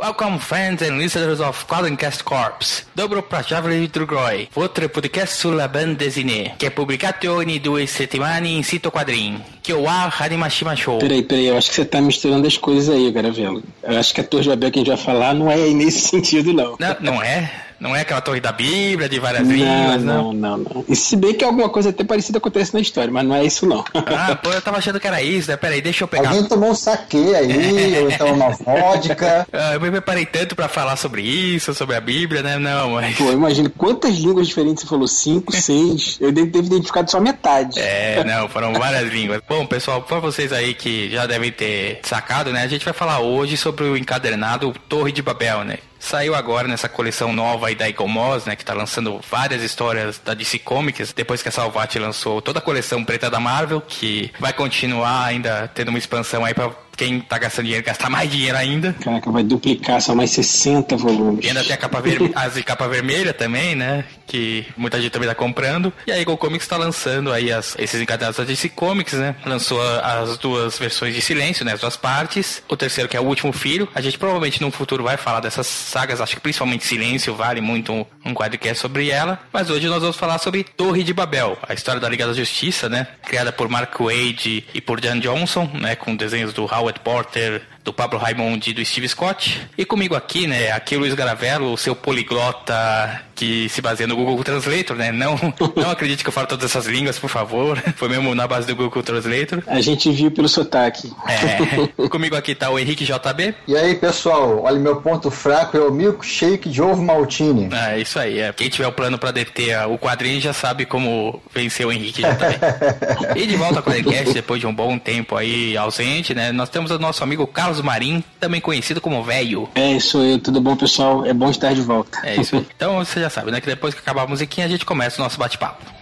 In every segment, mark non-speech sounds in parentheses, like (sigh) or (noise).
Welcome friends and listeners of Quadrincast Corps. Dobro piacevole Drugoi, votre podcast sulla bande dessinée, che è pubblicato ogni due settimane in sito quadrin, que o ar Hanimashima Show. Peraí, peraí, eu acho que você tá misturando as coisas aí, Garavelo. Eu acho que a Torre de Babel que a gente vai falar não é nesse (laughs) sentido, não. Não, não é? Não é aquela torre da Bíblia de várias línguas, não? não, não, não. E se bem que alguma coisa até parecida acontece na história, mas não é isso, não. Ah, pô, eu tava achando que era isso, né? Peraí, deixa eu pegar. Alguém tomou um saque aí, ou então uma vodka. (laughs) Ah, eu me preparei tanto pra falar sobre isso, sobre a Bíblia, né? Não, mas... Pô, imagina quantas línguas diferentes você falou? Cinco, (laughs) seis. Eu devo ter identificado só metade. É, não, foram várias línguas. Bom, pessoal, pra vocês aí que já devem ter sacado, né? A gente vai falar hoje sobre o encadernado Torre de Babel, né? Saiu agora nessa coleção nova aí da Igomos, né? Que tá lançando várias histórias da DC Comics, depois que a Salvat lançou toda a coleção preta da Marvel, que vai continuar ainda tendo uma expansão aí pra quem tá gastando dinheiro gastar mais dinheiro ainda. Caraca, vai duplicar, são mais 60 volumes. E ainda tem a capa vermelha, (laughs) as de capa vermelha também, né? Que muita gente também tá comprando. E a Eagle Comics tá lançando aí as, esses encadernados da DC Comics, né? Lançou as duas versões de silêncio, né? As duas partes. O terceiro, que é o último filho. A gente provavelmente no futuro vai falar dessas sagas. Acho que principalmente Silêncio vale muito um, um quadricast sobre ela. Mas hoje nós vamos falar sobre Torre de Babel, a história da Liga da Justiça, né? Criada por Mark Wade e por Dan Johnson, né? Com desenhos do Howard ett barter do Pablo Raimond e do Steve Scott. E comigo aqui, né, aqui o Luiz Garavello, o seu poliglota que se baseia no Google Translator, né? Não, (laughs) não acredite que eu falo todas essas línguas, por favor. (laughs) Foi mesmo na base do Google Translator. A gente viu pelo sotaque. É. (laughs) comigo aqui tá o Henrique JB. E aí, pessoal, olha, meu ponto fraco é o milkshake de ovo maltine. É, isso aí. É. Quem tiver o plano pra deter o quadrinho já sabe como vencer o Henrique JB. e de volta ao podcast, depois de um bom tempo aí ausente, né? Nós temos o nosso amigo Carlos Marim, também conhecido como Velho. É, sou eu. Tudo bom, pessoal? É bom estar de volta. É isso aí. Então você já sabe, né? Que depois que acabar a musiquinha, a gente começa o nosso bate-papo.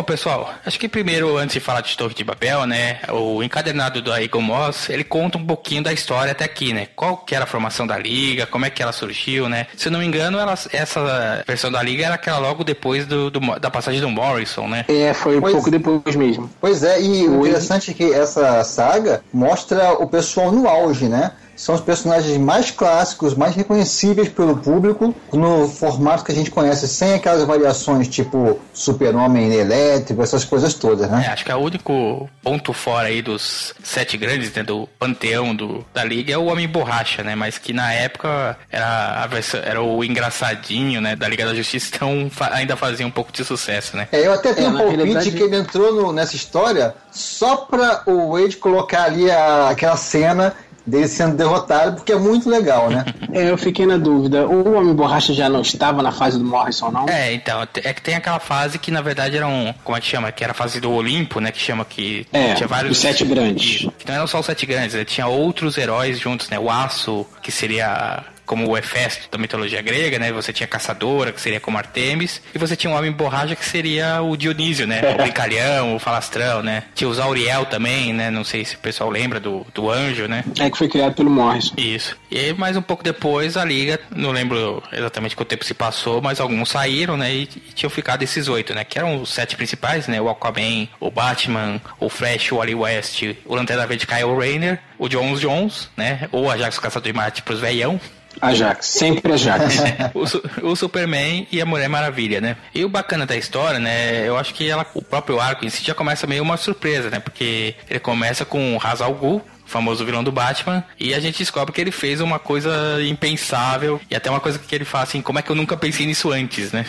Bom, pessoal, acho que primeiro, antes de falar de Torre de Babel, né, o encadernado do Eagle Moss, ele conta um pouquinho da história até aqui, né? Qual que era a formação da Liga, como é que ela surgiu, né? Se eu não me engano, ela, essa versão da Liga era aquela logo depois do, do- da passagem do Morrison, né? É, foi um Pois- pouco depois mesmo. Pois é, e o interessante é que essa saga mostra o pessoal no auge, né? São os personagens mais clássicos, mais reconhecíveis pelo público, no formato que a gente conhece, sem aquelas variações tipo Super-Homem elétrico, essas coisas todas, É, né? acho que é o único ponto fora aí dos sete grandes, né, do panteão do, da Liga é o Homem Borracha, né? Mas que na época era, a versão- era o engraçadinho, né, da Liga da Justiça, então fa- ainda fazia um pouco de sucesso, né? É, eu até tenho É, um palpite realidade- que ele entrou no- nessa história só pra o Wade colocar ali a- aquela cena dele sendo derrotado, porque é muito legal, né? (laughs) É, eu fiquei na dúvida. O Homem Borracha já não estava na fase do Morrison, não? É, então, é que tem aquela fase que na verdade era um. Como é que chama? Que era a fase do Olimpo, né? Que chama que É, tinha vários. os sete grandes. Que não eram só os sete grandes, né? Tinha outros heróis juntos, né? O Aço, que seria como o Hefesto da mitologia grega, né? Você tinha a Caçadora, que seria como Artemis, e você tinha o Homem Borracha, que seria o Dionísio, né? O Brincalhão, o Falastrão, né? Tinha o Zauriel também, né? Não sei se o pessoal lembra do, do Anjo, né? É que foi criado pelo Morrison. Isso. E aí, mais um pouco depois, a Liga, não lembro exatamente quanto tempo se passou, mas alguns saíram, né? E, e tinham ficado esses oito, né? Que eram os sete principais, né? O Aquaman, o Batman, o Flash, o Wally West, o Lanterna Verde Kyle Rayner, o Jones Jones, né? Ou Ajax Caçador de Marte pros veião. Ajax, sempre Ajax. (laughs) o, o Superman e a Mulher Maravilha, né? E o bacana da história, né? Eu acho que ela, o próprio arco em si já começa meio uma surpresa, né? Porque ele começa com o Ra's al Ghul, famoso vilão do Batman, e a gente descobre que ele fez uma coisa impensável e até uma coisa que ele fala assim, como é que eu nunca pensei nisso antes, né?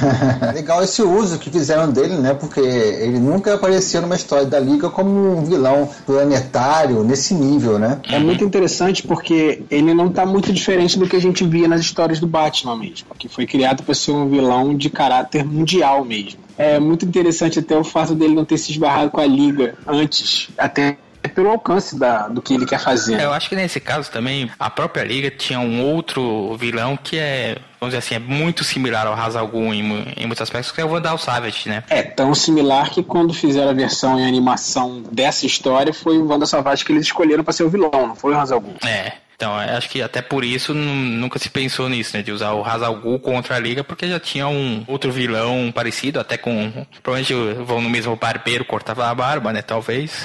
(laughs) Legal esse uso que fizeram dele, né? Porque ele nunca apareceu numa história da Liga como um vilão planetário nesse nível, né? É muito interessante porque ele não tá muito diferente do que a gente via nas histórias do Batman mesmo, que foi criado para ser um vilão de caráter mundial mesmo. É muito interessante até o fato dele não ter se esbarrado com a Liga antes, até pelo alcance da, do que ele quer fazer. É, eu acho que nesse caso também a própria Liga tinha um outro vilão que é, vamos dizer assim, é muito similar ao Ra's al Ghul em, em muitos aspectos, que é o Vandal Savage, né? É tão similar que quando fizeram a versão em animação dessa história foi o Wanda Savage que eles escolheram para ser o vilão, não foi o Ra's al Ghul. É. Então, eu acho que até por isso nu- nunca se pensou nisso, né? De usar o Ra's al Ghul contra a Liga, porque já tinha um outro vilão parecido, até com... Provavelmente vão no mesmo barbeiro, cortava a barba, né? Talvez. (laughs)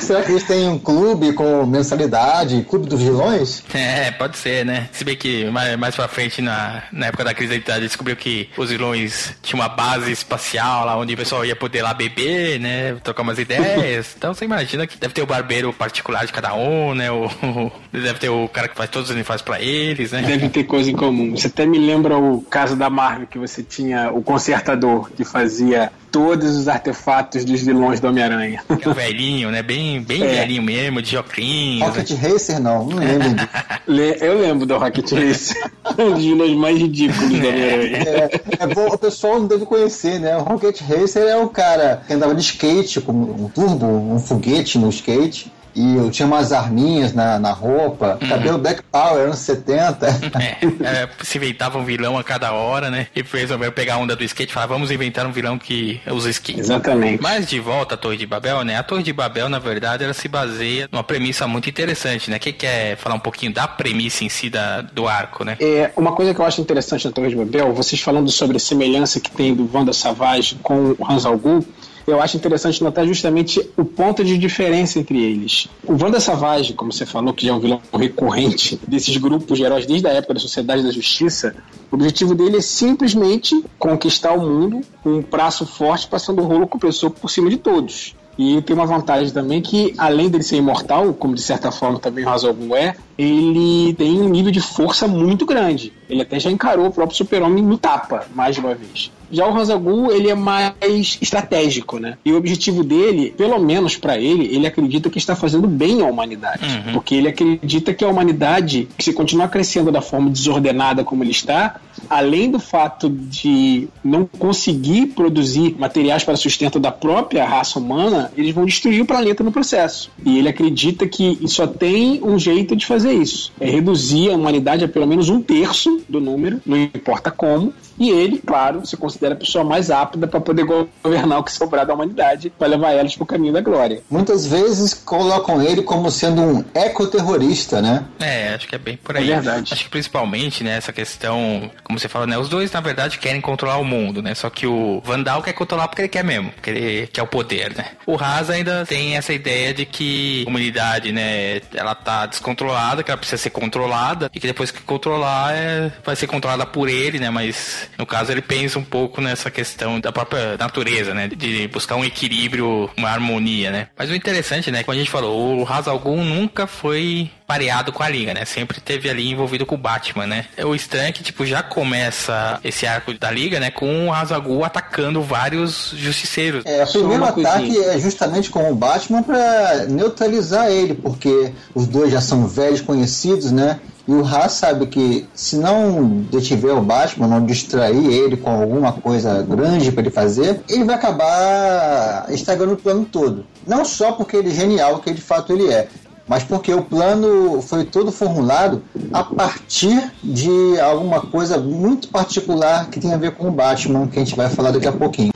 Será que eles têm um clube com mensalidade, clube dos vilões? É, pode ser, né? Se bem que mais, mais pra frente, na, na época da crise da identidade, descobriu que os vilões tinham uma base espacial lá onde o pessoal ia poder lá beber, né? Trocar umas ideias. Então você imagina que deve ter o barbeiro particular de cada um, né? O, o- (laughs) deve ter o cara que faz todos os uniformes pra eles, né? Deve ter coisa em comum. Você até me lembra o caso da Marvel, que você tinha o consertador, que fazia todos os artefatos dos vilões do Homem-Aranha. Que é o velhinho, né? Bem, bem É. velhinho mesmo, de óculos. Rocket Racer não, não lembro (laughs) Eu lembro do Rocket Racer. (laughs) um dos vilões mais ridículos do Homem-Aranha. É, é bom, o pessoal não deve conhecer, né? O Rocket Racer é o cara que andava de skate, com um turbo, um foguete no skate. E eu tinha umas arminhas na, na roupa, cabelo Black Power, anos 70. (laughs) É, é, se inventava um vilão a cada hora, né? E resolveram pegar a onda do skate e falar, vamos inventar um vilão que usa skate. Exatamente. Mas de volta à Torre de Babel, né? A Torre de Babel, na verdade, ela se baseia numa premissa muito interessante, né? Quem quer falar um pouquinho da premissa em si da, do arco, né? É, uma coisa que eu acho interessante na Torre de Babel, vocês falando sobre a semelhança que tem do Wanda Savage com o Hans al Ghul, eu acho interessante notar justamente o ponto de diferença entre eles. O Wanda Savage, como você falou, que já é um vilão recorrente desses grupos de heróis desde a época da Sociedade da Justiça, o objetivo dele é simplesmente conquistar o mundo com um braço forte, passando o rolo compressor por cima de todos. E tem uma vantagem também que, além dele ser imortal, como de certa forma também o Ghul é, ele tem um nível de força muito grande. Ele até já encarou o próprio super-homem no tapa, mais de uma vez. Já o Ghul, ele é mais estratégico, né? E o objetivo dele, pelo menos pra ele, ele acredita que está fazendo bem à humanidade. Porque ele acredita que a humanidade, se continuar crescendo da forma desordenada como ele está, além do fato de não conseguir produzir materiais para sustento da própria raça humana, eles vão destruir o planeta no processo. E ele acredita que só tem um jeito de fazer isso: é reduzir a humanidade a pelo menos um terço do número, não importa como. E ele, claro, se considera a pessoa mais apta para poder governar o que sobrar da humanidade, para levar elas para o caminho da glória. Muitas vezes colocam ele como sendo um ecoterrorista, né? É, acho que é bem por aí. É verdade. Acho que principalmente, né, essa questão, como você falou, né, os dois, na verdade, querem controlar o mundo, né? Só que o Vandal quer controlar porque ele quer mesmo, porque ele quer o poder, né? O Haas ainda tem essa ideia de que a humanidade, né, ela tá descontrolada, que ela precisa ser controlada, e que depois que controlar, é, vai ser controlada por ele, né? Mas, no caso, ele pensa um pouco nessa questão da própria natureza, né? De buscar um equilíbrio, uma harmonia, né? Mas o interessante, né, como a gente falou, o Haas Algum nunca foi pareado com a Liga, né? Sempre teve ali envolvido com o Batman, né? O estranho é que, tipo, já começa esse arco da Liga, né? Com o Hazagul atacando vários justiceiros. É, o primeiro ataque coisinha. é justamente com o Batman para neutralizar ele, porque os dois já são velhos conhecidos, né? E o Haas sabe que se não detiver o Batman, não distrair ele com alguma coisa grande para ele fazer, ele vai acabar estragando o plano todo. Não só porque ele é genial, que de fato ele é, mas porque o plano foi todo formulado a partir de alguma coisa muito particular que tem a ver com o Batman, que a gente vai falar daqui a pouquinho.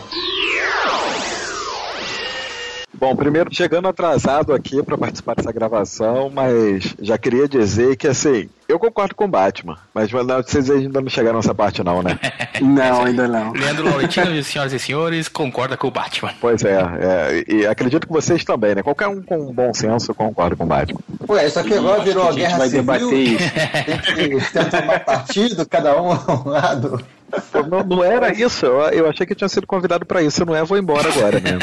Bom, primeiro, chegando atrasado aqui para participar dessa gravação, mas já queria dizer que, assim, eu concordo com o Batman, mas não, vocês ainda não chegaram nessa parte não, né? (laughs) Não, ainda não. Leandro Laurentino, senhoras e senhores, concorda com o Batman. Pois é, é, e acredito que vocês também, né? Qualquer um com bom senso concorda com o Batman. Ué, isso aqui agora virou a que a gente guerra vai civil. debater isso. Tem que tentar tomar partido, cada um a um lado. Não, não era isso, eu, eu achei que eu tinha sido convidado pra isso, não é, vou embora agora mesmo.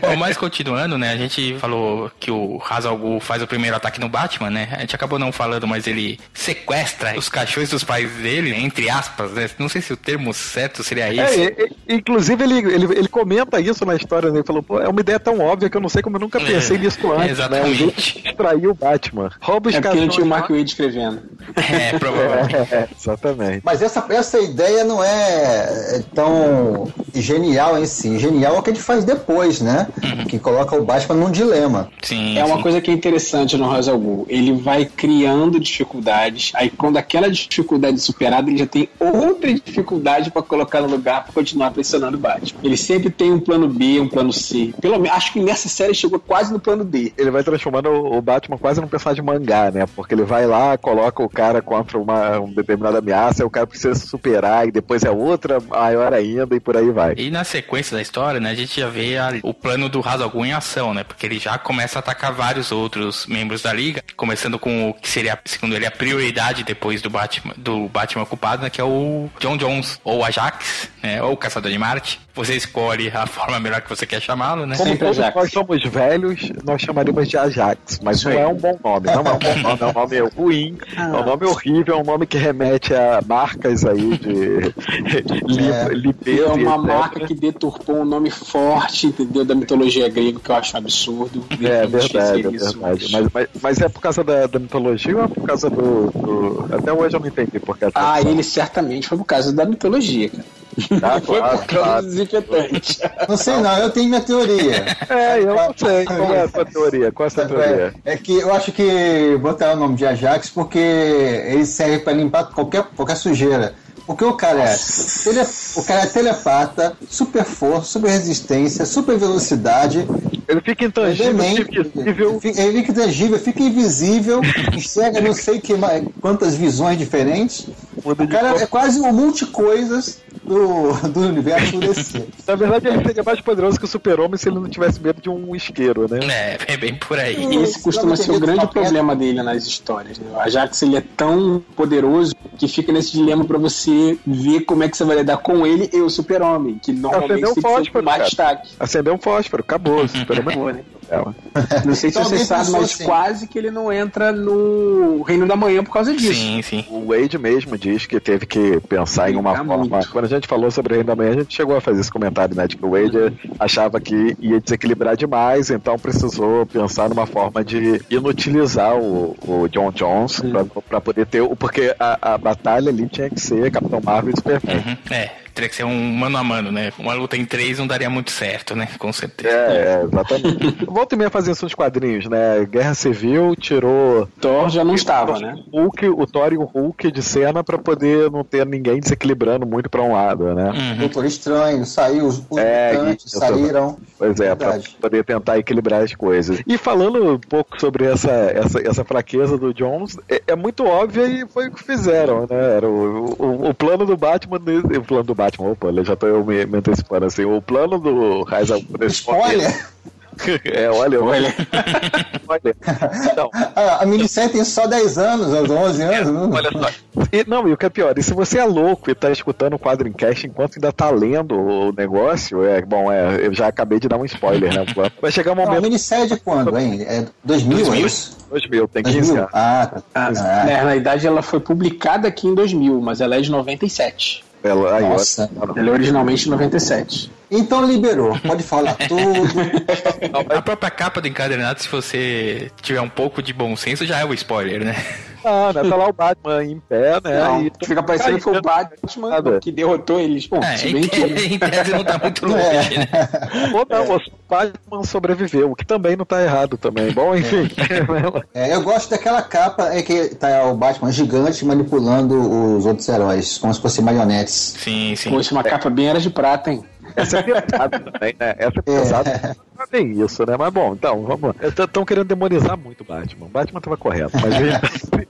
Bom, mas continuando, né? A gente falou que o Hazal Ghul faz o primeiro ataque no Batman, né? A gente acabou não falando, mas ele sequestra os cachorros dos pais dele, entre aspas, né? Não sei se o termo certo seria esse. É, e- e- inclusive ele, ele, ele comenta isso na história, né? Ele falou, pô, é uma ideia tão óbvia que eu não sei como eu nunca pensei É, nisso antes, exatamente. né? Ele Extraiu o Batman. Rouba os É porque não tinha o Mark Wade escrevendo. É, provavelmente. (laughs) É, exatamente. Mas essa, essa ideia não é tão genial em si. Genial é o que ele faz depois, né? Que coloca o Batman num dilema. Sim, É uma sim. coisa que é interessante no Hazal Ghul. Ele vai criando dificuldades, aí quando aquela dificuldade é superada, ele já tem outra dificuldade pra colocar no lugar pra continuar pressionando o Batman. Ele sempre tem um plano B, um plano C. Pelo menos, acho que nessa série chegou quase no plano D. Ele vai transformando o Batman quase num personagem de mangá, né? Porque ele vai lá, coloca o cara contra uma, uma determinada ameaça, aí o cara precisa se superar, e depois é outra maior ainda, e por aí vai. E na sequência da história, né, a gente já vê a- o plano do Hazal Ghul em ação, né? Porque ele já começa a atacar vários outros membros da liga, começando com o que seria, segundo ele, a prioridade depois do Batman, do Batman ocupado, né, que é o John Jones, ou Ajax, né, ou o Caçador de Marte. Você escolhe a (laughs) forma melhor que você quer chamá-lo, né? Como Sempre todos Ajax. nós somos velhos, nós chamaríamos de Ajax, mas não é um bom nome, não é um bom nome, é um nome ruim, é um nome horrível, é um nome que remete a marcas aí de (laughs) É. limpeza. É uma etc. marca que deturpou um nome forte, entendeu? Da mitologia grega, que eu acho um absurdo. É Ninguém verdade, é verdade. Mas, mas, mas é por causa da, da mitologia ou é por causa do, do- Até hoje eu não entendi por que Ah, ele certamente foi por causa da mitologia, cara. Ah, foi claro, por causa claro. dos desinfetantes. Não sei não, eu tenho minha teoria. É, eu não sei. Qual é a sua teoria? Qual é a sua teoria? É, é que eu acho que botaram o nome de Ajax porque ele serve pra limpar qualquer, qualquer sujeira. Porque o cara é, tele, o cara é telepata, super força, super resistência, super velocidade, Ele fica intangível, demente, invisível. fica- ele fica intangível, fica invisível, (laughs) enxerga não sei que, mais- quantas visões diferentes. O cara é quase um multicoisas do, do universo DC. (laughs) Na verdade, ele seria mais poderoso que o super-homem se ele não tivesse medo de um isqueiro, né? É, é bem por aí. E esse costuma ser o grande problema dele nas histórias. Né? O Ajax ele é tão poderoso que fica nesse dilema pra você ver como é que você vai lidar com ele e o super-homem, que normalmente Acendeu um tem que ser o fósforo, mais cara. destaque. Acendeu um fósforo, acabou. (laughs) O super-homem Acabou, né? ela. Não sei se Então, você sabe, mas assim. quase que ele não entra no Reino da Manhã por causa disso. Sim, sim. O Wade mesmo diz que teve que pensar em uma Brincar forma. muito. Quando a gente falou sobre o Reino da Manhã, a gente chegou a fazer esse comentário, né? De que o Wade achava que ia desequilibrar demais, então precisou pensar numa forma de inutilizar o, o John Jones pra, pra poder ter. o Porque a, a batalha ali tinha que ser Capitão Marvel e Superman. Uhum, É, teria que ser um mano a mano, né? Uma luta em três não daria muito certo, né? Com certeza. É, é, exatamente. (laughs) Volta e meia fazia isso quadrinhos, né? Guerra Civil tirou Thor já não estava, né? o Hulk, o Thor e o Hulk de cena pra poder não ter ninguém desequilibrando muito pra um lado, né? Uhum. Doutor Estranho, saiu, os, É, mutantes saíram. Pois é, pra Verdade. poder tentar equilibrar as coisas. E falando um pouco sobre essa, essa, essa fraqueza do Jones, é, é muito óbvia e foi o que fizeram, né? Era o, o, o plano do Batman, o plano do Batman, opa, eu já tô eu me, me antecipando assim, o plano do Raiza Spoiler! (laughs) É, olha, olha. olha. Então, (laughs) A, a minissérie tem só 10 anos, ou 11 anos. não? Olha só. E, não, e o que é pior, e se você é louco e tá escutando o quadro em cast enquanto ainda tá lendo o negócio, é bom, é, eu já acabei de dar um spoiler, né? (laughs) Vai chegar um Não, a momento. minissérie de quando, hein? É 2000, 2000? é isso? 2000, tem 15 2000? anos. Ah, tá. Ah, Ah, né, Na realidade, ela foi publicada aqui em 2000, mas ela é de 97. Ela, aí, Nossa. Ela é originalmente de 97. Então liberou, pode falar (laughs) tudo. A própria capa do encadernado, se você tiver um pouco de bom senso, já é o spoiler, né? Ah, né? Tá lá o Batman em pé, né? Não, e fica parecendo que foi o Batman Nada. que derrotou eles. Bom, É, se em, bem que (laughs) em tese não tá muito longe, É. né? Ou não, o Batman sobreviveu, o que também não tá errado também. Bom, enfim. É, eu gosto daquela capa é que tá o Batman gigante manipulando os outros heróis, como se fossem marionetes. Sim, sim. Poxa, uma capa bem era de prata, hein? Essa é pesada também, né? Essa é pesada. Não é bem isso, né? Mas bom, então, vamos lá. Estão querendo demonizar muito o Batman. O Batman tava correto, mas (laughs)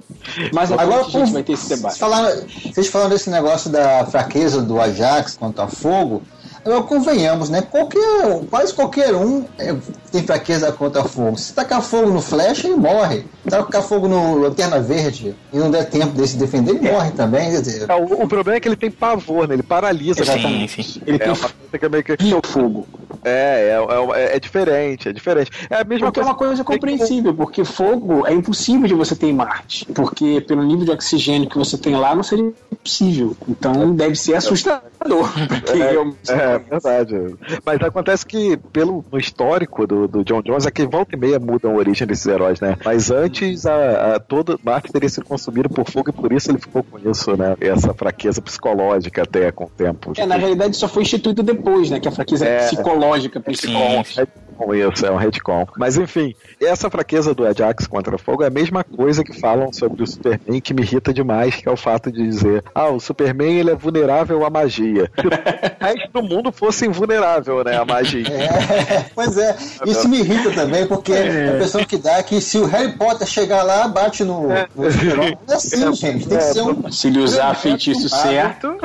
Mas Agora, a gente vai ter esse debate. Falaram, vocês falaram desse negócio da fraqueza do Ajax contra fogo. Agora, convenhamos, né? Qualquer, quase qualquer um é, tem fraqueza contra fogo. Se tacar fogo no Flash, ele morre. Tacar fogo no Lanterna Verde e não der tempo dele se defender, ele morre também. Quer dizer, É, o, o problema é que ele tem pavor, né? Ele paralisa. Sim, sim. Ele É tem uma é meio que. fio fogo. É, é, é, é diferente, é diferente. É a mesma Porque é coisa. uma coisa compreensível, porque fogo é impossível de você ter em Marte. Porque pelo nível de oxigênio que você tem lá, não seria possível. Então deve ser assustador. (laughs) realmente- É, verdade. Mas acontece que, pelo no histórico do, do John Jones, é que volta e meia mudam a origem desses heróis, né? Mas antes, a, a, todo Marte teria sido consumido por fogo e por isso ele ficou com isso, né? Essa fraqueza psicológica até com o tempo. É, na realidade só foi instituído depois, né? Que a fraqueza É. psicológica principal. Sim. Retcon isso, é um retcon. Mas enfim, essa fraqueza do Ajax contra fogo é a mesma coisa que falam sobre o Superman que me irrita demais, que é o fato de dizer, ah, o Superman ele é vulnerável à magia. (laughs) Se o resto do mundo fosse invulnerável, né, à magia. É, (laughs) pois é, isso me irrita também, porque a impressão que dá é que se o Harry Potter chegar lá, bate no, no super-homem. Não é assim, gente. Tem que ser um. Se ele usar feitiço certo.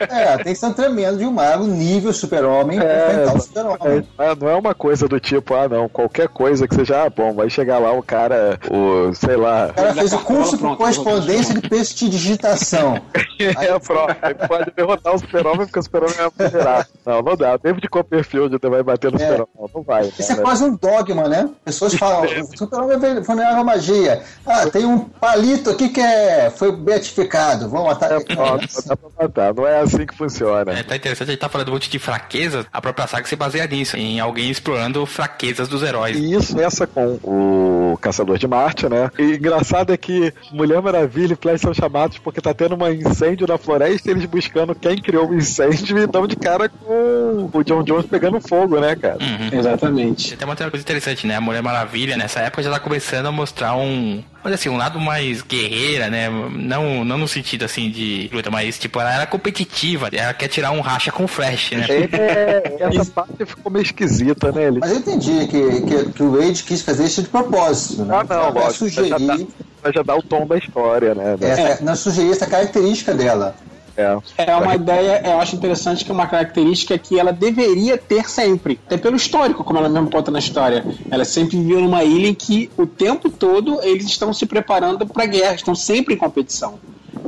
É, tem que ser um tremendo de um mago nível super-homem pra É, enfrentar o super-homem. É, não é uma coisa do tipo, ah não, qualquer coisa que seja, ah, bom, vai chegar lá o cara, o, sei lá, O cara fez o curso por correspondência de prestidigitação. (laughs) é a prova, ele pode derrotar o super-homem porque o super-homem é vulnerável. Não, não dá, David Copperfield vai bater no É. super-homem, não, não vai. Isso é né? quase um dogma, né? Pessoas falam, (laughs) o super-homem é vulnerável magia. Ah, tem um palito aqui que é, foi beatificado, vamos matar ele. Ó, não dá pra matar, não é assim que funciona. É, tá interessante, a gente tá falando um monte de fraquezas, a própria saga se baseia nisso, em alguém explorando fraquezas dos heróis. E isso essa com o Caçador de Marte, né? E engraçado é que Mulher Maravilha e Flash são chamados porque tá tendo um incêndio na floresta e eles buscando quem criou o incêndio e dão de cara com o John Jones pegando fogo, né, cara? Uhum. Exatamente. Tem uma outra coisa interessante, né? A Mulher Maravilha, nessa época, já tá começando a mostrar um. Olha assim, um lado mais guerreira, né? Não, não no sentido assim de luta, mas tipo, ela era competitiva. Ela quer tirar um racha com o Flash, né? É, essa parte ficou meio esquisita, né? Ele... Mas eu entendi que, que, que o Wade quis fazer isso de propósito. Né? Ah, não, Pra lógico. Já, dá, sugerir, já dá o tom da história, né? essa, não sugerir essa característica dela. É. É uma ideia, eu acho interessante que é uma característica que ela deveria ter sempre. Até pelo histórico, como ela mesmo conta na história. Ela sempre viveu numa ilha em que o tempo todo eles estão se preparando para guerra, estão sempre em competição.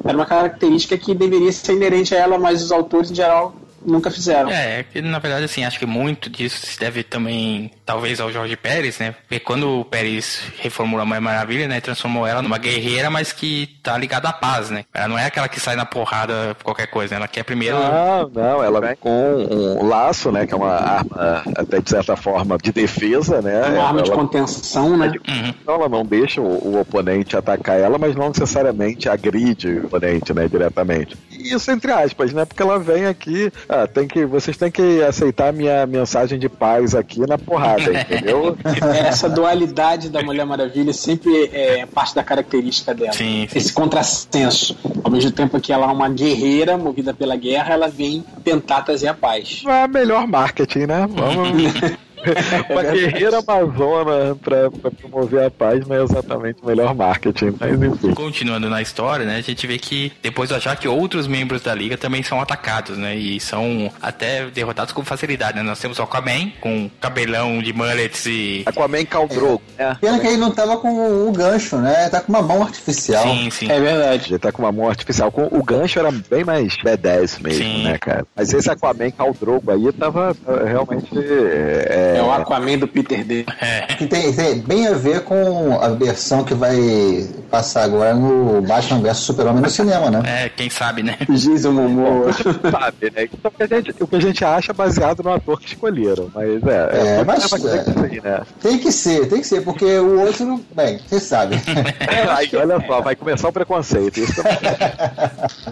Era uma característica que deveria ser inerente a ela, mas os autores em geral nunca fizeram. É, é que na verdade, assim, acho que muito disso se deve também, talvez, ao Jorge Pérez, né? Porque quando o Pérez reformulou a Mulher Maravilha, né? Transformou ela numa guerreira, mas que tá ligada à paz, né? Ela não é aquela que sai na porrada por qualquer coisa, né? Ela quer primeiro. Não, não, ela vem com um laço, né? Que é uma arma, até de certa forma, de defesa, né? Uma arma de ela, contenção, né? Uhum. Então ela não deixa o, o oponente atacar ela, mas não necessariamente agride o oponente, né, diretamente. E isso entre aspas, né? Porque ela vem aqui, ah, tem que, vocês têm que aceitar a minha mensagem de paz aqui na porrada, entendeu? (laughs) Essa dualidade da Mulher Maravilha sempre é parte da característica dela. Sim, sim. Esse contrassenso. Ao mesmo tempo que ela é uma guerreira movida pela guerra, ela vem tentar trazer a paz. Não é melhor marketing, né? Vamos. (laughs) Uma guerreira amazona pra, pra promover a paz não é exatamente o melhor marketing, mas enfim. Continuando na história, né, a gente vê que depois do achar que outros membros da liga também são atacados, né, e são até derrotados com facilidade, né. Nós temos o Aquaman com cabelão de mullets e Aquaman Caldrogo, né? Pena que ele não tava com o gancho, né? Tá com uma mão artificial. sim, sim. É verdade. Ele tá com uma mão artificial. Com, o gancho era bem mais B10 mesmo, Sim. né, cara? Mas esse Aquaman Caldrogo aí tava realmente. É, É o Aquaman do Peter D. Que tem, tem bem a ver com a versão que vai passar agora no Batman vs Super-Homem no cinema, né? É, quem sabe, né? Jason Momoa. sabe, né? Então, o, que a gente, o que a gente acha é baseado no ator que escolheram. Mas é. É, tudo mas, leva a crer que é. sim, né? Tem que ser, tem que ser, porque o outro, bem, você sabe. Aí, olha só, vai começar o preconceito. Isso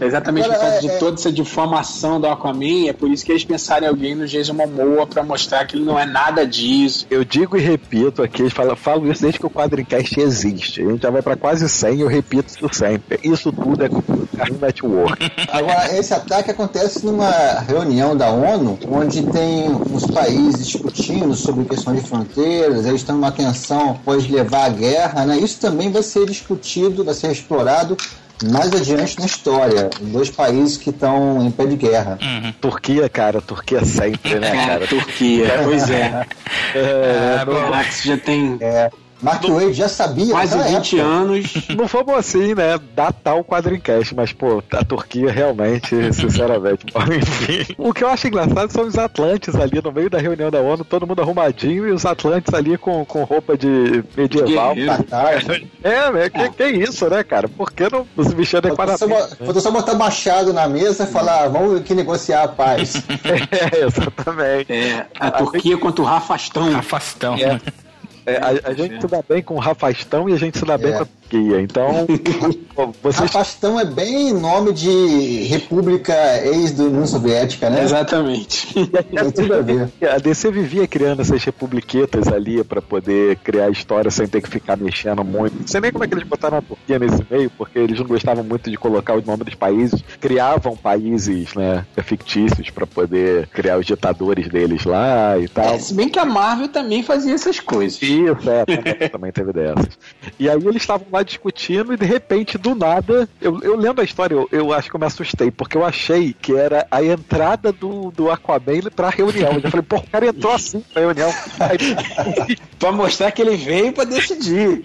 É Exatamente por causa de é- toda essa difamação do Aquaman, é por isso que eles pensaram em alguém no Jason Momoa pra mostrar que ele não é nada disso. eu digo e repito aqui, eu falo, falo isso desde que o Quadrincast existe. A gente já vai pra quase 100 e eu repito isso sempre. Isso tudo é Cartoon Network. (laughs) Agora, esse ataque acontece numa reunião da ONU, onde tem os países discutindo sobre questão de fronteiras, eles estão numa tensão, pode levar à guerra, né? Isso também vai ser discutido, vai ser explorado mais adiante na história. Dois países que estão em pé de guerra. Turquia, cara, Turquia sempre, né, (laughs) Cara? Turquia, pois é. (laughs) É, Ah, bom. Caraca, você já tem É, Mark Wade já sabia quase naquela 20 época. anos. (laughs) Não fomos assim, né? Datar o Quadrincast, mas, pô, a Turquia realmente, sinceramente. Enfim. O que eu acho engraçado são os Atlantes ali no meio da reunião da ONU, todo mundo arrumadinho e os Atlantes ali com, com roupa de medieval. É, né? Que, que isso, né, cara? Por que não se mexer só, adequadamente? faltou só botar machado na mesa e falar, "Ah, vamos aqui negociar a paz. (laughs) É, exatamente. É, a Turquia contra o Rafastão. Afastão. É. É, a, a gente se dá bem com o Rafastão e a gente se dá bem É. com a Turquia. Então, (laughs) vocês Afastão é bem nome de república ex da União Soviética, né? Exatamente. Tem tudo a ver. (laughs) A DC vivia criando essas republiquetas ali pra poder criar história sem ter que ficar mexendo muito. Não sei nem como é que eles botaram a Turquia nesse meio, porque eles não gostavam muito de colocar o nome dos países. Criavam países, né, fictícios pra poder criar os ditadores deles lá e tal. É, se bem que a Marvel também fazia essas coisas. Isso, é, também, também teve dessas. E aí eles estavam lá discutindo e de repente, do nada, eu, eu lendo a história, eu, eu acho que eu me assustei, porque eu achei que era a entrada do, do Aquaman pra reunião. Eu falei, pô, o cara entrou assim pra reunião. (laughs) Aí, Pra mostrar que ele veio pra decidir.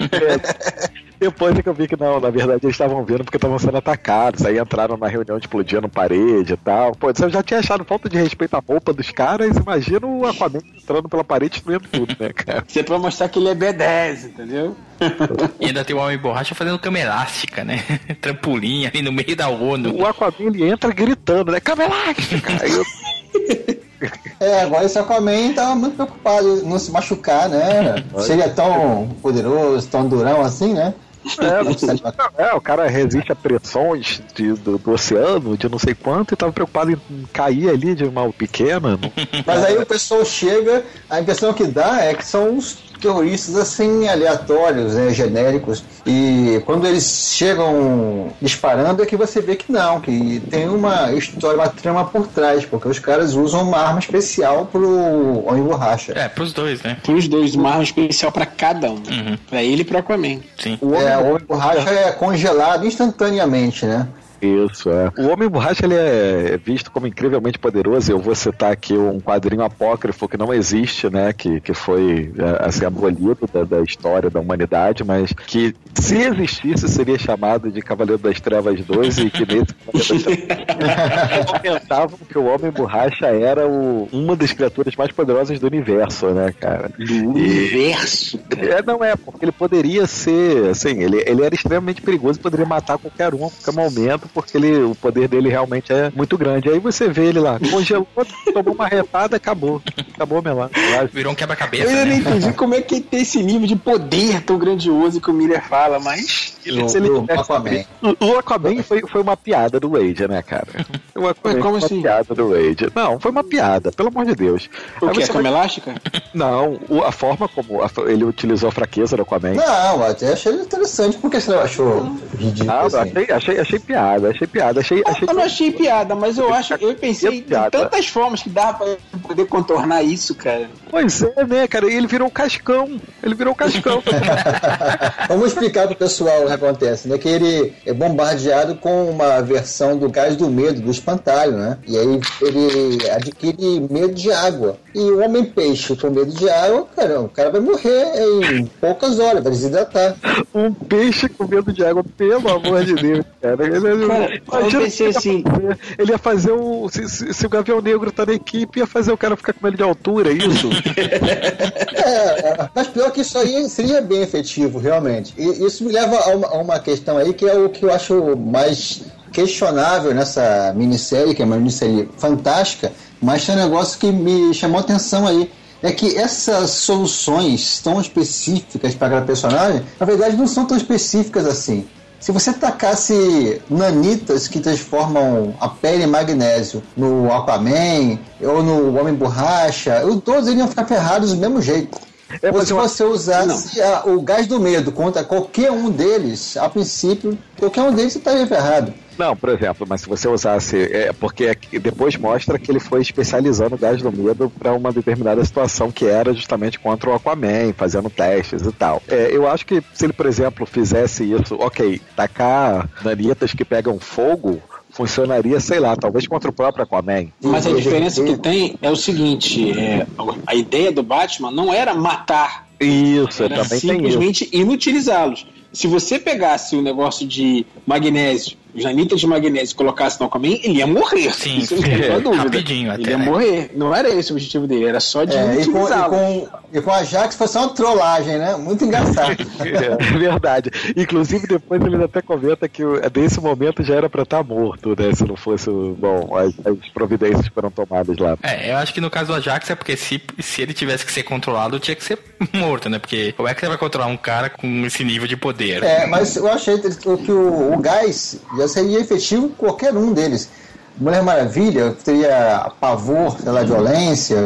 Depois é que eu vi que não, na verdade eles estavam vendo porque estavam sendo atacados. Aí entraram na reunião explodindo parede e tal. Pô, eu já tinha achado falta de respeito à roupa dos caras. Imagina o Aquaman entrando pela parede e destruindo tudo, né, cara? Isso é pra mostrar que ele é B10, entendeu? (laughs) E ainda tem o Homem Borracha fazendo cama elástica, né? (laughs) Trampolim ali no meio da ONU. O Aquaman ele entra gritando, né? Cama elástica! Aí eu (laughs) É, agora esse Aquaman tava muito preocupado em não se machucar, né? Se ele é tão poderoso, tão durão assim, né? É, (laughs) não, é, o cara resiste a pressões de- do, do oceano, de não sei quanto, e tava preocupado em cair ali de uma pequena. Mas aí o pessoal chega, a impressão que dá é que são uns terroristas assim aleatórios, né, genéricos. E quando eles chegam disparando é que você vê que não, que tem uma história, uma trama por trás, porque os caras usam uma arma especial pro Homem Borracha. É, pros dois, né? Pros dois, uma arma especial pra cada um. Pra ele e pro Aquaman. Sim. O homem, É, o Homem Borracha é congelado instantaneamente, né? Isso, é. O Homem Borracha ele é visto como incrivelmente poderoso. Eu vou citar aqui um quadrinho apócrifo que não existe, né? Que, que foi é, assim, abolido da, da história da humanidade, mas que se existisse seria chamado de Cavaleiro das Trevas 2 e que nesse (laughs) comentavam que o Homem Borracha era o, uma das criaturas mais poderosas do universo, né, cara? Do universo. É, não é, porque ele poderia ser, assim, ele, ele era extremamente perigoso, poderia matar qualquer um a qualquer momento, porque ele, o poder dele realmente é muito grande. Aí você vê ele lá, congelou, tomou uma retada, acabou. Acabou meu lá. Virou um Eu quebra-cabeça, não né? entendi como é que ele tem esse nível de poder tão grandioso que o Miller fala, mas. Se ele no tivesse- Aquaman. O, o Aquaman foi, foi uma piada do Wade, né, cara? O Aquaman Mas como foi uma assim? piada do Wade. Não, foi uma piada, pelo amor de Deus. O Aí que? A cama vai- elástica? Não, o- a forma como a- ele utilizou a fraqueza do Aquaman. Não, até achei interessante. Por que você achou ridículo Não, assim? achei, achei, achei piada, achei piada, achei, achei Eu não achei piada, mas eu acho, eu pensei em Piada. tantas formas que dava pra poder contornar isso, cara. Pois é, né, cara? E ele virou um cascão. Ele virou um cascão. (laughs) Vamos explicar pro pessoal o que acontece, né? Que ele é bombardeado com uma versão do gás do medo, do espantalho, né? E aí ele adquire medo de água. E o homem peixe com medo de água, cara, o cara vai morrer em poucas horas, vai desidratar. um peixe com medo de água, pelo amor de Deus, cara. (laughs) Ele, ele- Cara, eu pensei assim- ele ia fazer. Ele ia fazer o. Se, se- se o Gavião Negro tá na equipe, ia fazer o cara ficar com medo de altura, é isso? (laughs) É, é, mas pior que isso aí seria bem efetivo, realmente. E isso me leva a uma, a uma questão aí que é o que eu acho mais questionável nessa minissérie, que é uma minissérie fantástica, mas tem um negócio que me chamou a atenção aí. É que essas soluções tão específicas para cada personagem, na verdade, não são tão específicas assim. Se você tacasse nanitas que transformam a pele em magnésio no Aquaman ou no Homem Borracha, eu- todos iriam ficar ferrados do mesmo jeito. É, Ou se você usasse a- o gás do medo contra qualquer um deles, a princípio, qualquer um deles estaria ferrado. Não, por exemplo, mas se você usasse. É, porque aqui- depois mostra que ele foi especializando o gás do medo para uma determinada situação que era justamente contra o Aquaman, fazendo testes e tal. É, eu acho que se ele, por exemplo, fizesse isso, ok, tacar nanitas que pegam fogo. Funcionaria, sei lá, talvez contra o próprio Aquaman. Mas a diferença que tem é o seguinte: é, a ideia do Batman não era matar, Isso, era também simplesmente inutilizá-los. Se você pegasse o negócio de magnésio, os nanitas de magnésio colocasse no Aquaman, ele ia morrer. Sim, Isso não menor dúvida. rapidinho até, Ele ia né? morrer. Não era esse o objetivo dele, era só de É, e, com, e, com, e com a Jax foi só uma trollagem, né? Muito engraçado. (laughs) É verdade. Inclusive, depois ele até comenta que o- desse momento já era pra estar morto, né? Se não fosse. Bom, as, as providências foram tomadas lá. É, eu acho que no caso do Ajax é porque se, se ele tivesse que ser controlado, tinha que ser (laughs) morto, né? Porque como é que você vai controlar um cara com esse nível de poder? É, mas eu achei que o, o gás já seria efetivo qualquer um deles. Mulher Maravilha teria pavor, sei lá, violência.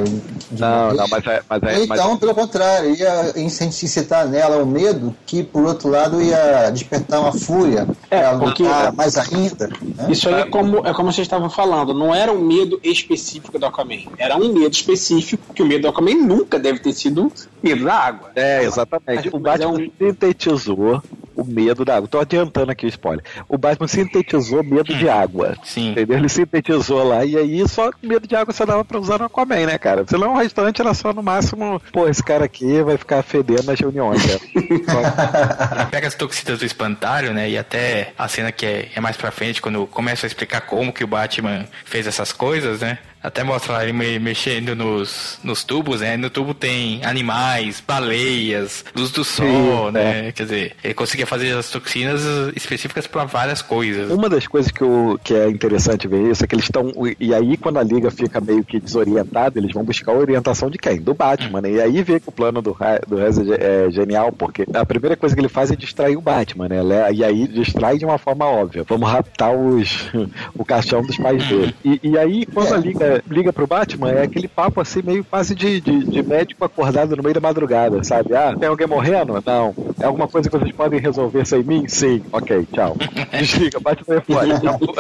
Não, não, mas é. Mas é mas- Então, pelo contrário, ia incitar nela o medo que, por outro lado, ia despertar uma fúria. É, ela porque- lutar mais ainda. né? Isso aí é como, é como vocês estavam falando, não era um medo específico do Aquaman, era um medo específico, que o medo do Aquaman nunca deve ter sido medo da água. É, exatamente. O Mas é Batman um- sintetizou o medo da água. Tô adiantando aqui o spoiler. O Batman sintetizou medo de água. Sim. Entendeu? Ele sintetizou lá e aí só medo de água só dava pra usar no Aquaman, né, cara? Senão o restante era só no máximo, pô, esse cara aqui vai ficar fedendo nas reuniões. Né? Só- Pega as toxinas do espantalho, né? E até a cena que é, é mais pra frente, quando começa a explicar como que o Batman fez essas coisas, né? Até mostra lá ele me- mexendo nos, nos tubos, né? No tubo tem animais, baleias, luz do sol, Sim, né? Quer dizer, ele conseguia fazer as toxinas específicas pra várias coisas. Uma das coisas que, eu, que é interessante ver isso é que eles estão. E aí, quando a liga fica meio que desorientada, eles vão buscar a orientação de quem? Do Batman, né? E aí vê que o plano do, do Rez é, é genial, porque a primeira coisa que ele faz é distrair o Batman, né? E aí distrai de uma forma óbvia. Vamos raptar os, (laughs) o caixão dos pais dele. E, e aí, quando a liga liga pro Batman, é aquele papo assim, meio quase de, de, de médico acordado no meio da madrugada, sabe? Ah, tem alguém morrendo? Não. É alguma coisa que vocês podem resolver sem mim? Sim. Ok, tchau. (laughs) Desliga, bate o telefone. Acabou.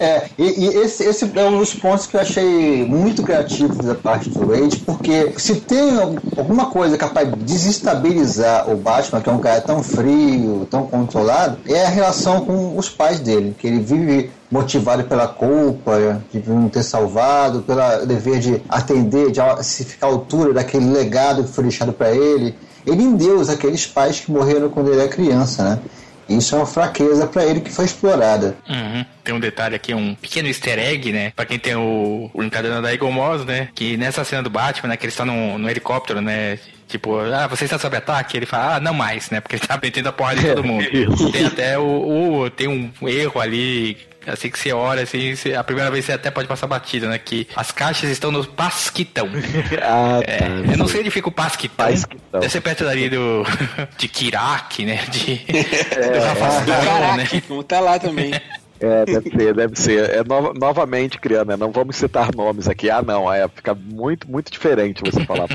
É, e, e esse, esse é um dos pontos que eu achei muito criativo da parte do Wade, porque se tem alguma coisa capaz de desestabilizar o Batman, que é um cara tão frio, tão controlado, é a relação com os pais dele, que ele vive motivado pela culpa de não ter salvado, pelo dever de atender, de se ficar à altura daquele legado que foi deixado para ele. Ele endeusa aqueles pais que morreram quando ele era criança, né? Isso é uma fraqueza para ele que foi explorada. Uhum. Tem um detalhe aqui, um pequeno easter egg, né? Pra quem tem o, o encadernado da Eagle Moss, né? Que nessa cena do Batman, né? Que ele está no, no helicóptero, né? Tipo, ah, você está sob ataque? Ele fala, ah, não mais, né? Porque ele tá (laughs) metendo a porra de todo mundo. Isso. (laughs) Tem até o, o- Tem um erro ali. Assim que você olha, assim, você- a primeira vez você até pode passar batida, né? Que as caixas estão no Pasquitão. (laughs) Ah, É, tá. eu não sei onde fica o Pasquitão. Pasquitão. Deve ser perto dali do. (laughs) de Kirak, né? De. (laughs) É, do Rafastão, né? Caraca, como tá lá também. É, deve ser, deve ser. É nova- novamente, criando, né? Não vamos citar nomes aqui. Ah, não, é, fica muito, muito diferente você falar.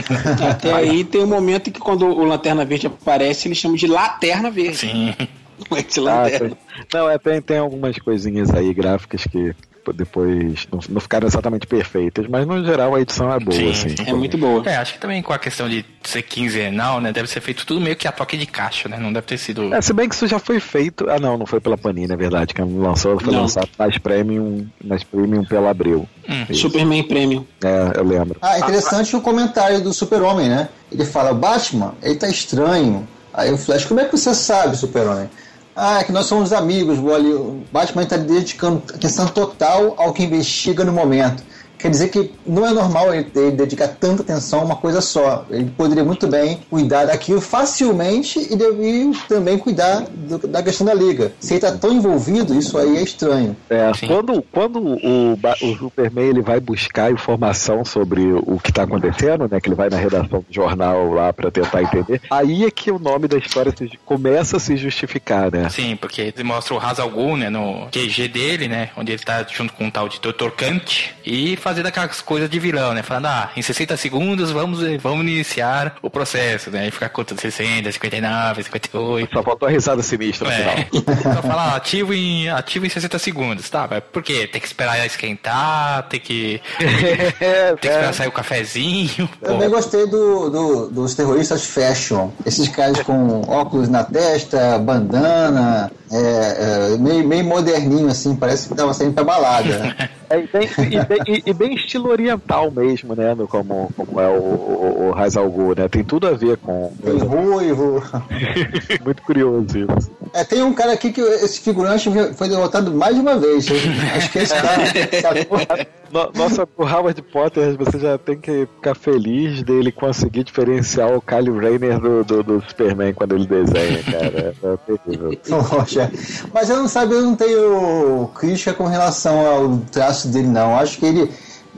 Até aí tem um momento em que quando o Lanterna Verde aparece, eles chamam de Laterna Verde. Sim. (laughs) Não é Ah, tem- não, é, tem, tem algumas coisinhas aí gráficas que depois não, não ficaram exatamente perfeitas, mas no geral a edição é boa, Sim, assim. sim. É muito boa. É, acho que também com a questão de ser quinzenal, né? Deve ser feito tudo meio que a toque de caixa, né? Não deve ter sido. É, se bem que isso já foi feito. Ah, não, não foi pela Panini, é verdade. Que lançou, foi Não. lançado nas Premium, nas Premium pela Abril. Hum. Superman Premium. É, eu lembro. Ah, interessante o comentário do Super-Homem, né? Ele fala, o Batman, ele tá estranho. Aí o Flash, como é que você sabe, Super-Homem? Ah, é que nós somos amigos. O Batman está dedicando atenção total ao que investiga no momento. Quer dizer que não é normal ele, ele dedicar tanta atenção a uma coisa só. Ele poderia muito bem cuidar daquilo facilmente e, deve também cuidar do- da questão da liga. Se ele está tão envolvido, isso aí é estranho. É, quando, quando o, o Superman ele vai buscar informação sobre o que está acontecendo, né? Que ele vai na redação do jornal lá para tentar entender, aí é que o nome da história se- começa a se justificar, né? Sim, porque ele mostra o Hazal Ghul, né, no QG dele, né, onde ele tá junto com um tal de Dr. Kant, e fazendo fazendo aquelas coisas de vilão, né? Falando, ah, em 60 segundos vamos, vamos iniciar o processo, né? E ficar contando 60, 59, 58. Só faltou a risada sinistra no É. final. (laughs) Só falar, ah, ativo em, ativo em 60 segundos, tá? Mas por quê? Tem que esperar esquentar, tem que, (laughs) É, tem que esperar sair o cafezinho. Eu Pô, gostei do, do- dos terroristas fashion. Esses caras com óculos na testa, bandana, é, é, meio, meio moderninho, assim, parece que tava saindo pra balada. né? (laughs) É, e, bem, e, bem, e- e bem estilo oriental mesmo, né? no- como, como é o, o, o né? Tem tudo a ver com. Tem ruivo. (laughs) Muito curioso isso. É, tem um cara aqui que esse figurante foi derrotado mais de uma vez. Acho que esse cara. Nossa, o Howard Potter, você já tem que ficar feliz dele conseguir diferenciar o Kyle Rayner do, do, do Superman quando ele desenha, cara. É terrível. Poxa, mas eu não sabe, eu não tenho crítica com relação ao traço dele, não. Acho que ele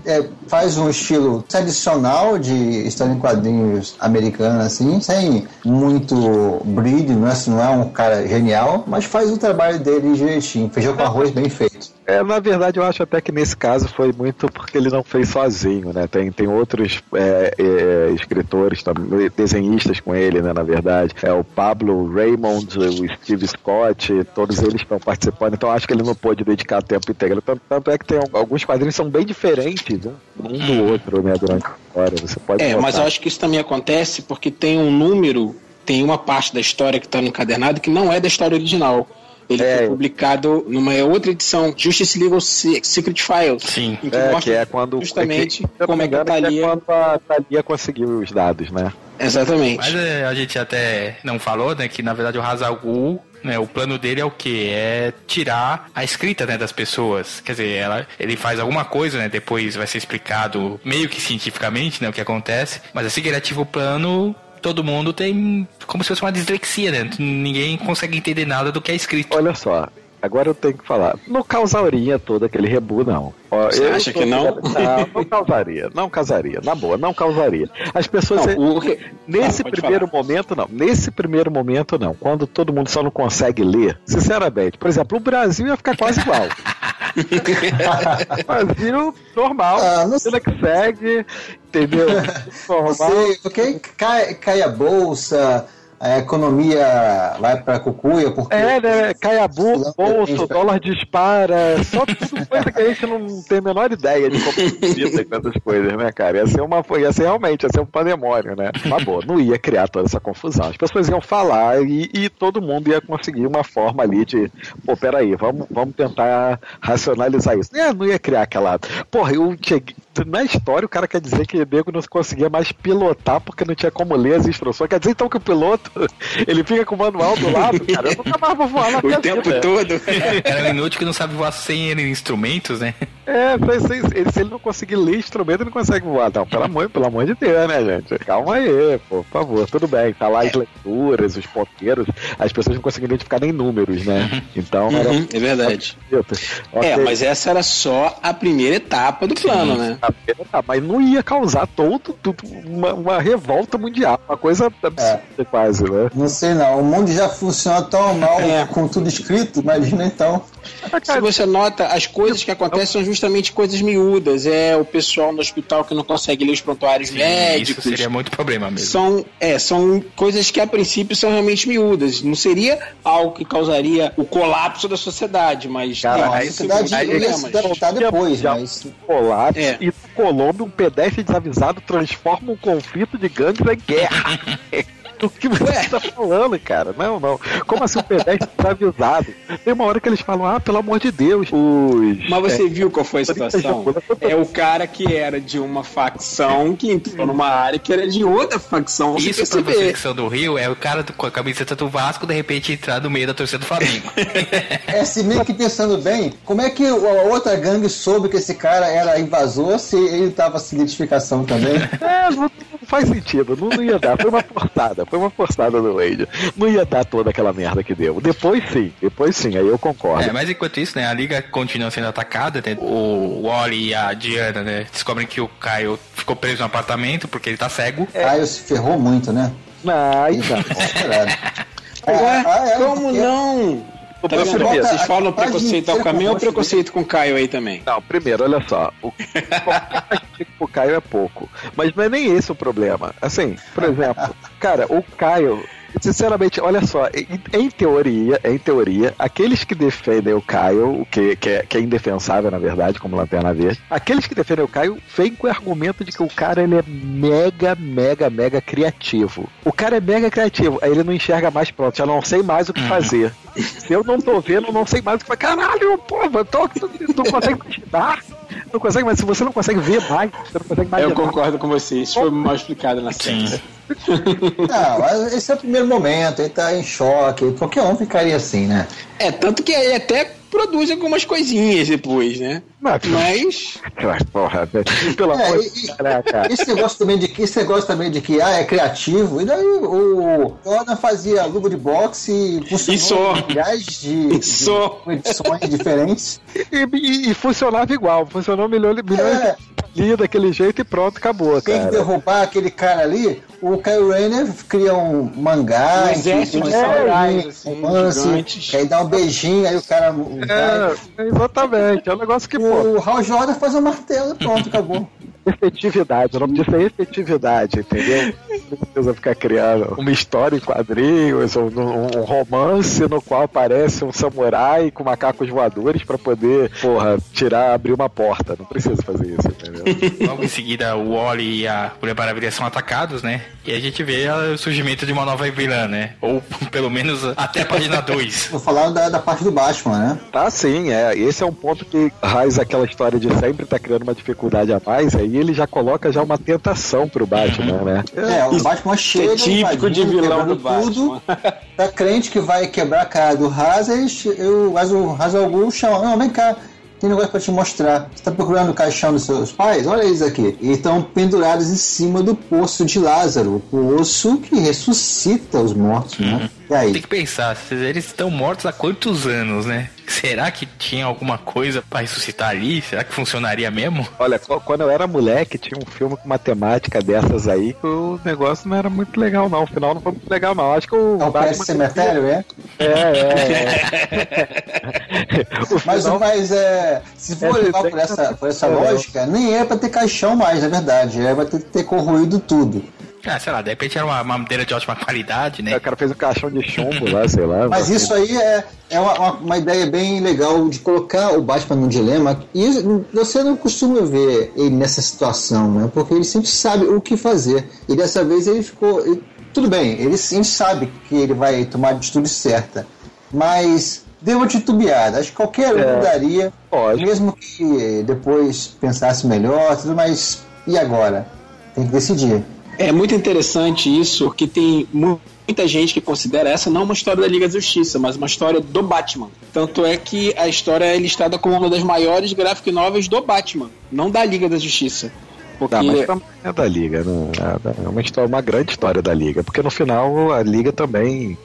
é, faz um estilo tradicional de história em quadrinhos americana, assim, sem muito brilho, não é, não é um cara genial, mas faz o trabalho dele direitinho, feijão com arroz bem feito. É, na verdade, eu acho até que nesse caso foi muito porque ele não fez sozinho, né? Tem, tem outros é, é, escritores, também, desenhistas com ele, né? Na verdade. É o Pablo Raymond, o Steve Scott, todos eles estão participando, então acho que ele não pôde dedicar tempo inteiro. Tanto, tanto é que tem alguns quadrinhos que são bem diferentes um, um do outro, né? Durante a história. Você pode É, mas eu acho que isso também acontece porque tem um número, tem uma parte da história que está no encadernado que não é da história original. Ele É. foi publicado numa outra edição, Justice Legal Se- Secret Files. Sim. em que É, mostra que é quando. justamente é que, como é que a Thalia... é quando a Thalia conseguiu os dados, né? Exatamente. Mas é, a gente até não falou, né, que na verdade o Hazal Ghul, né, o plano dele é o quê? É tirar a escrita, né, das pessoas. Quer dizer, ela, ele faz alguma coisa, né, depois vai ser explicado meio que cientificamente, né, o que acontece, mas assim que ele ativa o plano, todo mundo tem como se fosse uma dislexia, né? Ninguém consegue entender nada do que é escrito. Olha só, agora eu tenho que falar. Não causaria todo aquele rebu, não. Ó, Você eu acha que não? (laughs) Não, não causaria. Não causaria. Na boa, não causaria. As pessoas. Não, o que- Nesse pode primeiro momento, não. Nesse primeiro momento, não. Quando todo mundo só não consegue ler, sinceramente. Por exemplo, o Brasil ia ficar quase igual. (laughs) (laughs) Brasil normal. Ah, não Vida que segue, entendeu? (laughs) Normal. Você, ok? Cai, cai a bolsa, a economia vai pra cucuia, porque. É, né? Cai a bolsa, o dólar dispara, só tudo coisa que a gente não tem a menor ideia de como lida com essas coisas, né, cara? Ia ser uma. Ia ser realmente, ia ser um pandemônio, né? Mas, boa, não ia criar toda essa confusão. As pessoas iam falar e, e todo mundo ia conseguir uma forma ali de. Pô, peraí, vamos, vamos tentar racionalizar isso. É, não ia criar aquela. Porra, eu cheguei. Na história, o cara quer dizer que o nego não conseguia mais pilotar porque não tinha como ler as instruções. Quer dizer então que o piloto (laughs) ele fica com o manual do lado, cara. Eu nunca mais vou voar na O tempo vida. todo. Era um inútil que não sabe voar sem instrumentos, né? É, se, se- ele- se ele não conseguir ler instrumento, ele não consegue voar. Não, pelo amor, pelo amor de Deus, né, gente? Calma aí, pô, por favor, tudo bem. Tá lá as leituras, os ponteiros, as pessoas não conseguem identificar nem números, né? Então, era. Uhum, é verdade. Ok. É, mas essa era só a primeira etapa do plano, né? Tá, mas não ia causar todo, tudo uma, uma revolta mundial, uma coisa absurda quase, né? Não sei não, o mundo já funciona tão mal É. com tudo escrito, imagina então. Se você nota, as coisas que acontecem são justamente coisas miúdas. É o pessoal no hospital que não consegue ler os prontuários Sim, médicos. isso seria muito problema mesmo. São, é, são coisas que a princípio são realmente miúdas. Não seria algo que causaria o colapso da sociedade, mas Cara, Não, a aí sociedade se problemas. adaptar depois, Já- mas. colapso É. e no Colômbia um pedestre desavisado transforma um conflito de gangues em guerra. (laughs) O que você Ué. está falando, cara? Não, não. Como assim um pedestre desavisado? Tem uma hora que eles falam, ah, pelo amor de Deus, os. Mas você viu qual foi a situação? É o cara que era de uma facção que entrou numa área que era de outra facção. Você Isso pra perceber. perseguição do Rio é o cara do- com a camiseta do Vasco de repente entrar no meio da torcida do Flamengo. (laughs) É, se meio que pensando bem, como é que a outra gangue soube que esse cara era invasor se ele tava sem identificação também? É, não, não faz sentido, não, não ia dar. Foi uma forçada, foi uma forçada do Wade. Não ia dar toda aquela merda que deu. Depois sim, depois sim, aí eu concordo. É, mas enquanto isso, né, a liga continua sendo atacada, né? O Wally e a Diana, né, descobrem que o Caio ficou preso no apartamento porque ele tá cego. Caio se ferrou muito, né? Ai, Eita, não. desesperado. Ué, Ah, é, como porque- não? Tá bota Vocês falam preconceito ao caminho ou de- preconceito com o Caio aí também? Não, primeiro, olha só. O o Caio é pouco. Mas não é nem esse o problema. Assim, por exemplo, cara, o Caio. Sinceramente, olha só, em, em teoria, em teoria, aqueles que defendem o Caio, o que, que, é, que é indefensável, na verdade, como Lanterna Verde, aqueles que defendem o Caio vêm com o argumento de que o cara ele é mega, mega, mega criativo. O cara é mega criativo, aí ele não enxerga mais pronto, já não sei mais o que fazer. Se eu não tô vendo, eu não sei mais o que fazer. Caralho, porra, tô, tu não consegue imaginar. Não consegue, mas se você não consegue ver mais, você não consegue Eu imaginar. concordo com você, isso foi mal explicado na série. Não, esse é o primeiro momento, ele tá em choque. Qualquer um ficaria assim, né? É, tanto que ele até produz algumas coisinhas depois, né? Mas, Mas. (laughs) mas, porra, pelo É, amor de caraca. Esse negócio também de que esse negócio também de que ah, é criativo, e daí o Jordan fazia luva de boxe e funcionou só. em milhares de, só. de edições diferentes. E, e- e funcionava igual, funcionou milhões, milhões É. ali daquele jeito e pronto, acabou, Tem que cara. derrubar aquele cara ali. O Kyle Rayner cria um mangá, Um exército de um samurais, um assim, romance, que aí dá um beijinho, aí o cara vai. É, exatamente, é um negócio que, O Hal Jordan faz um martelo e pronto, acabou. Efetividade, o nome disso é efetividade, entendeu? Não precisa ficar criando uma história em quadrinhos, um, um- um romance no qual aparece um samurai com macacos voadores pra poder, porra, tirar, abrir uma porta. Não precisa fazer isso, entendeu? (laughs) Logo em seguida, o Wally e a Mulher Maravilha são atacados, né? E a gente vê o surgimento de uma nova vilã, né? Ou (laughs) pelo menos até a página 2. Vou falar da, da parte do Batman, né? Tá sim, é. Esse é um ponto que raiz aquela história de sempre tá criando uma dificuldade a mais, aí ele já coloca já uma tentação pro Batman, né? É, o Batman chega, é típico de vilão do Batman. tudo, tá crente que vai quebrar a cara do Hazard, eu, mas o Hazard Ghul chama, não, vem cá, tem negócio pra te mostrar. Você tá procurando o caixão dos seus pais? Olha eles aqui. E estão pendurados em cima do poço de Lázaro, o poço que ressuscita os mortos, né? Tem que pensar, se eles estão mortos há quantos anos, né? Será que tinha alguma coisa pra ressuscitar ali? Será que funcionaria mesmo? Olha, qu- quando eu era moleque, tinha um filme com uma temática dessas aí que o negócio não era muito legal, não. O final não foi muito legal, não. Acho que o É o Pet Cemitério, é? É, é, é. (laughs) o Mas, final... mas é, se for Essa levar por essa, por essa é, lógica, nem é pra ter caixão mais, na verdade. É pra ter, ter corroído tudo. Ah, sei lá, de repente era uma uma madeira de ótima qualidade, né? O cara fez um caixão de chumbo lá, sei lá. Mas isso aí é, é uma, uma- ideia bem legal de colocar o Batman num dilema. E você não costuma ver ele nessa situação, né? Porque ele sempre sabe o que fazer. E dessa vez ele ficou. ele- tudo bem, ele sim sabe que ele vai tomar a atitude certa. Mas deu uma titubeada. Acho que qualquer um É. daria. Lógico. Mesmo que depois pensasse melhor, tudo, mas e agora? Tem que decidir. É muito interessante isso, porque tem mu- muita gente que considera essa não uma história da Liga da Justiça, mas uma história do Batman. Tanto é que a história é listada como uma das maiores graphic novels do Batman, não da Liga da Justiça. Porque Tá, mas também é da Liga, né? É uma, história, uma grande história da Liga. Porque no final a Liga também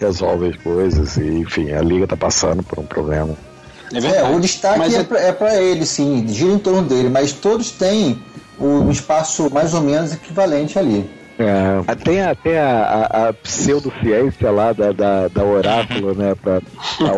resolve as coisas. E, enfim, a Liga tá passando por um problema. é É, verdade. o destaque Mas é, é- pra, é pra ele, sim, gira em torno dele, mas todos têm um espaço mais ou menos equivalente ali. É, tem até a, a, a pseudociência lá da, da, da Oráculo, né? Pra, pra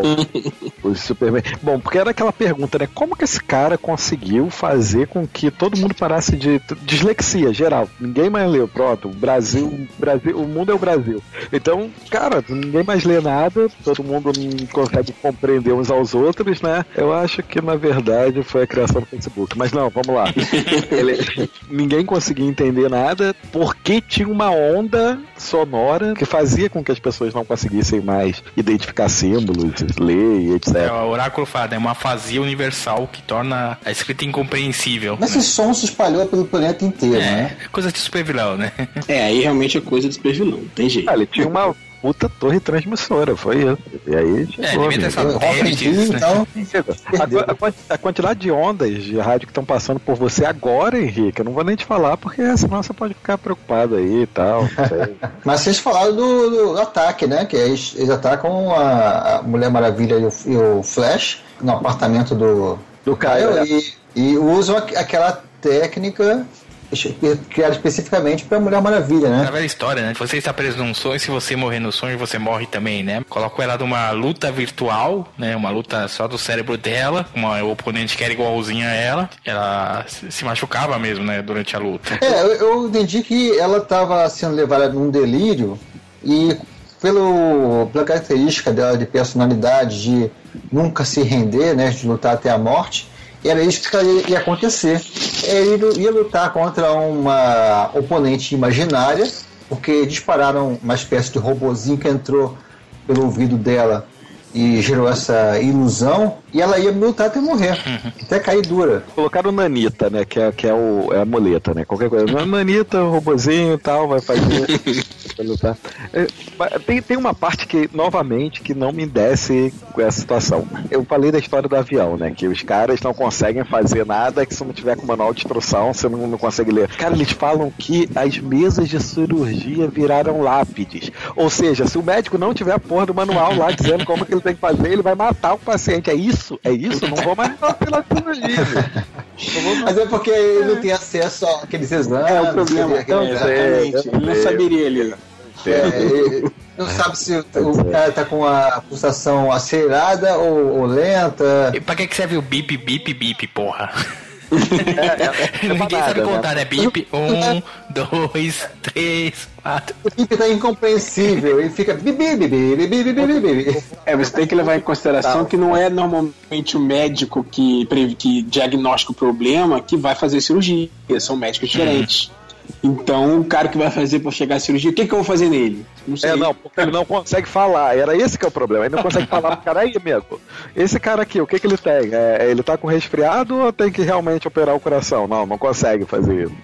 (laughs) o, Superman. Bom, porque era aquela pergunta, né? Como que esse cara conseguiu fazer com que todo mundo parasse de. Dislexia geral. Ninguém mais leu. Pronto, o Brasil, Brasil, o mundo é o Brasil. Então, cara, ninguém mais lê nada, todo mundo não consegue compreender uns aos outros, né? Eu acho que na verdade foi a criação do Facebook. Mas não, vamos lá. (laughs) Ele- ninguém conseguia entender nada porque tinha uma onda sonora que fazia com que as pessoas não conseguissem mais identificar símbolos, ler e etc. É, o oráculo fala, é uma afasia universal que torna a escrita incompreensível. Mas esse som se espalhou pelo planeta inteiro, né? É, coisa de super vilão, né? É, aí realmente é coisa do super vilão, não tem jeito. Ah, ele tinha uma puta torre transmissora, foi isso. E aí É, chegou, devia ter então, A, a quan- a quantidade de ondas de rádio que estão passando por você agora, Henrique, eu não vou nem te falar, porque senão você pode ficar preocupado aí e tal. não sei. (laughs) mas vocês falaram do, do ataque, né? Que eles, eles atacam a, a Mulher Maravilha e o, e o Flash no apartamento do, Do Caio, Caio e, e usam aqu- aquela técnica criado especificamente pra Mulher Maravilha, É né? a velha história, né? Você está preso num sonho, se você morrer no sonho, você morre também, né? Colocou ela numa luta virtual, né? Uma luta só do cérebro dela, uma oponente que era igualzinha a ela. Ela se se machucava mesmo, né? Durante a luta. É, eu, eu entendi que ela estava sendo levada num delírio e pelo, pela característica dela de personalidade de nunca se render, né, de lutar até a morte, era isso que ia, acontecer. Ele ia lutar contra uma oponente imaginária, porque dispararam uma espécie de robozinho que entrou pelo ouvido dela e gerou essa ilusão, e ela ia lutar até morrer, até cair dura. Colocaram o Nanita, né? Que é, que é, o, é a muleta, né? Qualquer coisa. Nanita, o robozinho e tal, vai fazer. (laughs) lutar. É, tem, tem uma parte que, novamente, que não me desce com essa situação. Eu falei da história do avião, né? Que os caras não conseguem fazer nada que se não tiver com manual de instrução, você não, não consegue ler. Cara, eles falam que as mesas de cirurgia viraram lápides. Ou seja, se o médico não tiver a porra do manual lá dizendo como que ele tem que fazer, ele vai matar o paciente. É isso? É isso? Não vou mais pela cirurgia. Mas é porque ele não tem acesso àqueles exames. É o problema. aquele- Então, aquele- exatamente. Ele não saberia ali. É, ele não sabe se o, o cara tá com a pulsação acelerada ou, ou lenta. E pra que que serve o bip, bip, bip, porra? é (laughs) Ninguém pra sabe né? contar, né? Bip, um, dois, três, quatro. O tipo tá incompreensível e fica bibi, bibi, bibi, bibi, bibi, bibi. É, você tem que levar em consideração que não é normalmente o médico que, que diagnostica o problema que vai fazer cirurgia. São médicos diferentes. Então, o cara que vai fazer pra chegar à cirurgia, o que, que eu vou fazer nele? Não sei. É, não, porque ele não consegue falar. Era esse que é o problema. Ele não consegue falar pro cara aí, amigo. Esse cara aqui, o que que ele tem? É, ele tá com resfriado ou tem que realmente operar o coração? Não, não consegue fazer isso.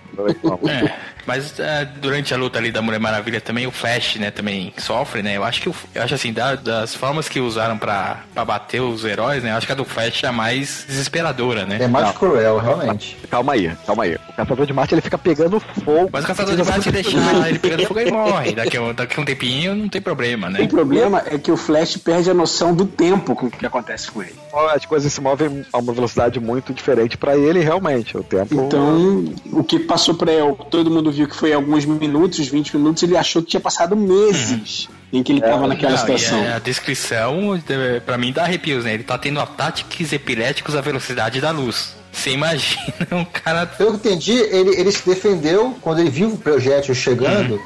É, mas é, durante a luta ali da Mulher Maravilha também o Flash, né, também sofre, né? Eu acho que o- eu acho assim, da- das formas que usaram pra, pra bater os heróis, né? Eu acho que a do Flash é a mais desesperadora, né? É mais Não. cruel, realmente. Calma aí, calma aí. O caçador de Marte ele fica pegando fogo. Mas o caçador de Marte deixar (laughs) ele pegando fogo e morre. Daqui a, um- daqui a um tempinho não tem problema, O né? problema é que o Flash perde a noção do tempo o que acontece com ele. As coisas se movem a uma velocidade muito diferente pra ele, realmente. O tempo. Então, o que passou pra ele, todo mundo viu que foi alguns minutos, 20 minutos, ele achou que tinha passado meses em que ele estava naquela Não, situação. a, a descrição, pra mim, dá arrepios, né? Ele tá tendo ataques epiléticos à velocidade da luz. Você imagina um cara Pelo que entendi, ele, ele se defendeu quando ele viu o projétil chegando.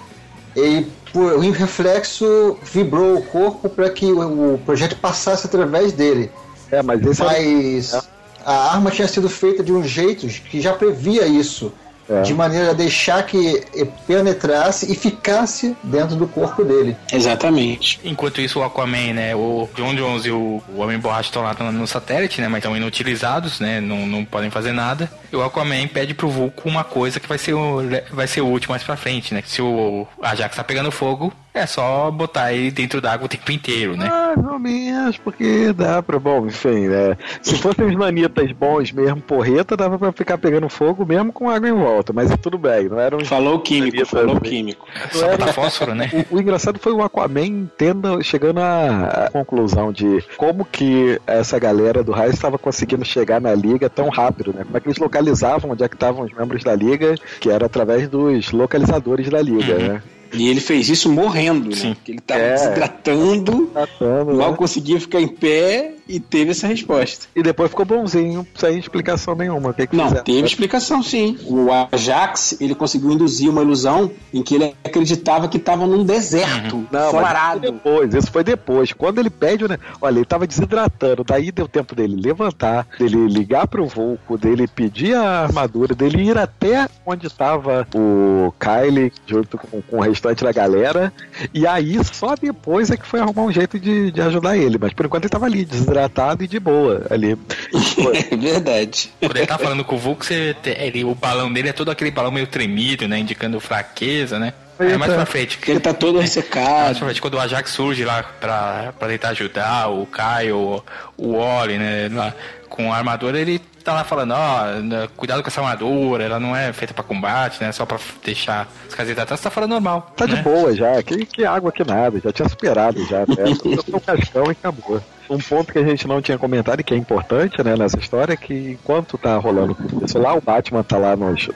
E por um reflexo vibrou o corpo para que o, o projétil passasse através dele. É, mas é. Mas a arma tinha sido feita de um jeito que já previa isso. É. De maneira a deixar que penetrasse e ficasse dentro do corpo dele. Exatamente. Enquanto isso, o Aquaman, né? O John Jones e o, o Homem Borracha estão lá no satélite, né? Mas estão inutilizados, né? Não, não podem fazer nada. E o Aquaman pede pro Vulco uma coisa que vai ser o, vai ser útil mais pra frente, né? Se o Ajax tá pegando fogo, é só botar ele dentro d'água o tempo inteiro, né? Mais ou menos, porque dá pra. Bom, enfim, né? Se fossem os nanitas bons mesmo, porreta, dava pra ficar pegando fogo mesmo com água em volta. Mas tudo bem, não eram Falou o químico, Nanitas, falou o né? químico. Só botar fósforo, né? O, o engraçado foi o Aquaman tendo, chegando à, à conclusão de como que essa galera do raio estava conseguindo chegar na liga tão rápido, né? Como é que eles localizavam onde é que estavam os membros da liga, que era através dos localizadores da liga, né? E ele fez isso morrendo, Sim. né? Porque ele estava É. desidratando, Tratando, mal né? conseguia ficar em pé e teve essa resposta. E depois ficou bonzinho, sem explicação nenhuma. O que que Não, fizeram? teve explicação sim. O Ajax, ele conseguiu induzir uma ilusão em que ele acreditava que estava num deserto, Não, mas isso foi florado. depois, isso foi depois. Quando ele pede, né? Olha, ele tava desidratando, daí deu tempo dele levantar, dele ligar pro Vulco, dele pedir a armadura, dele ir até onde estava o Kylie, junto com, com o restante da galera, e aí só depois é que foi arrumar um jeito de, de ajudar ele. Mas por enquanto ele tava ali, desidratado e de boa ali. (laughs) É verdade. Quando ele tá falando com o Vulco, você te- ele, o balão dele é todo aquele balão meio tremido, né? Indicando fraqueza, né? É mais pra frente. Porque ele tá todo Mais ressecado. pra frente, quando o Ajax surge lá pra, pra tentar ajudar o Caio, o Wally, né? Lá, com a armadura, ele tá lá falando, ó, né, cuidado com essa armadura, ela não é feita pra combate, né? Só pra deixar as casetas atrás, tá falando normal. Tá de né? boa já, que, que água que nada, já tinha superado já. (laughs) Eu sou um cascão e acabou. Um ponto que a gente não tinha comentado e que é importante né, nessa história é que enquanto tá rolando isso lá, o Batman tá lá nos,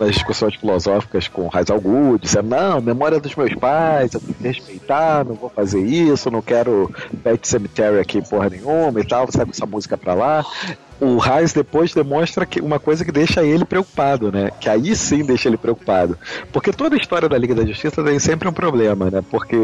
nas discussões filosóficas com Raiz al Ghul, dizendo, não, memória dos meus pais, eu tenho que respeitar, não vou fazer isso, não quero Pet Cemetery aqui porra nenhuma e tal, sai com essa música pra lá o Reis depois demonstra que uma coisa que deixa ele preocupado, né? Que aí sim deixa ele preocupado. Porque toda a história da Liga da Justiça tem sempre um problema, né? Porque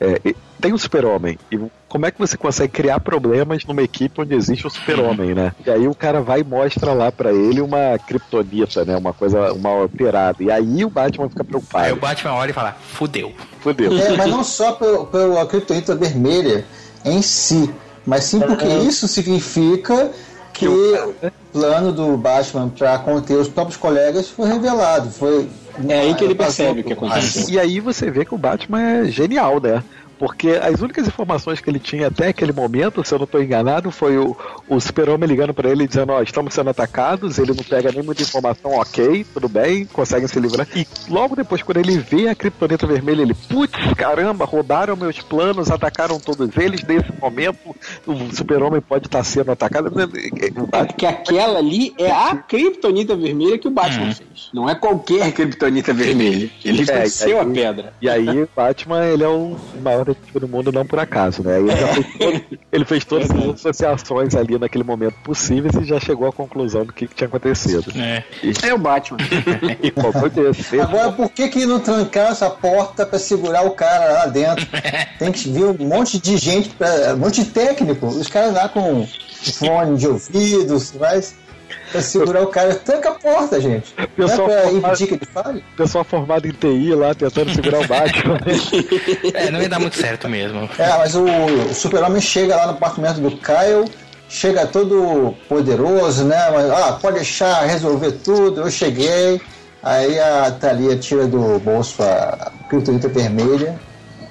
é, tem o super-homem. E como é que você consegue criar problemas numa equipe onde existe o super-homem, né? E aí o cara vai e mostra lá para ele uma kryptonita, né? Uma coisa, uma operada. E aí o Batman fica preocupado. Aí o Batman olha e fala, fudeu. Fudeu. É, mas não só pelo, pela criptonita vermelha em si, mas sim porque isso significa que o plano do Batman para conter os próprios colegas foi revelado. Foi É aí que ele percebe o que aconteceu. E aí você vê que o Batman é genial, né? Porque as únicas informações que ele tinha até aquele momento, se eu não estou enganado, foi o, o Super-Homem ligando para ele dizendo: Ó, estamos sendo atacados. Ele não pega nem muita informação, ok, tudo bem, conseguem se livrar. E logo depois, quando ele vê a Kryptonita Vermelha, ele: Putz, caramba, roubaram meus planos, atacaram todos eles. Nesse momento, o Super-Homem pode estar sendo atacado. É porque aquela ali é a Kryptonita Vermelha que o Batman fez. Não é qualquer Kryptonita Vermelha. Ele É, venceu a pedra. E aí o Batman, ele é o maior detetive do mundo, não por acaso, né? Ele, já fez, todo- ele fez todas as associações ali naquele momento possíveis e já chegou à conclusão do que, que tinha acontecido. É. É o Batman. (laughs) E qual? Agora, por que, que não trancaram essa porta para segurar o cara lá dentro? (laughs) Tem que vir um monte de gente, pra, um monte de técnico, os caras lá com fone de ouvido, mas para segurar o cara. Tranca a porta, gente. É Pessoal impedir que ele fale? pessoal formado em TI lá tentando segurar o Batman. (laughs) É, não ia dar muito certo mesmo. É, mas o, o super-homem chega lá no apartamento do Kyle, chega todo poderoso, né? Mas, ah, pode deixar resolver tudo, eu cheguei. Aí a Thalia tira do bolso a criptonita vermelha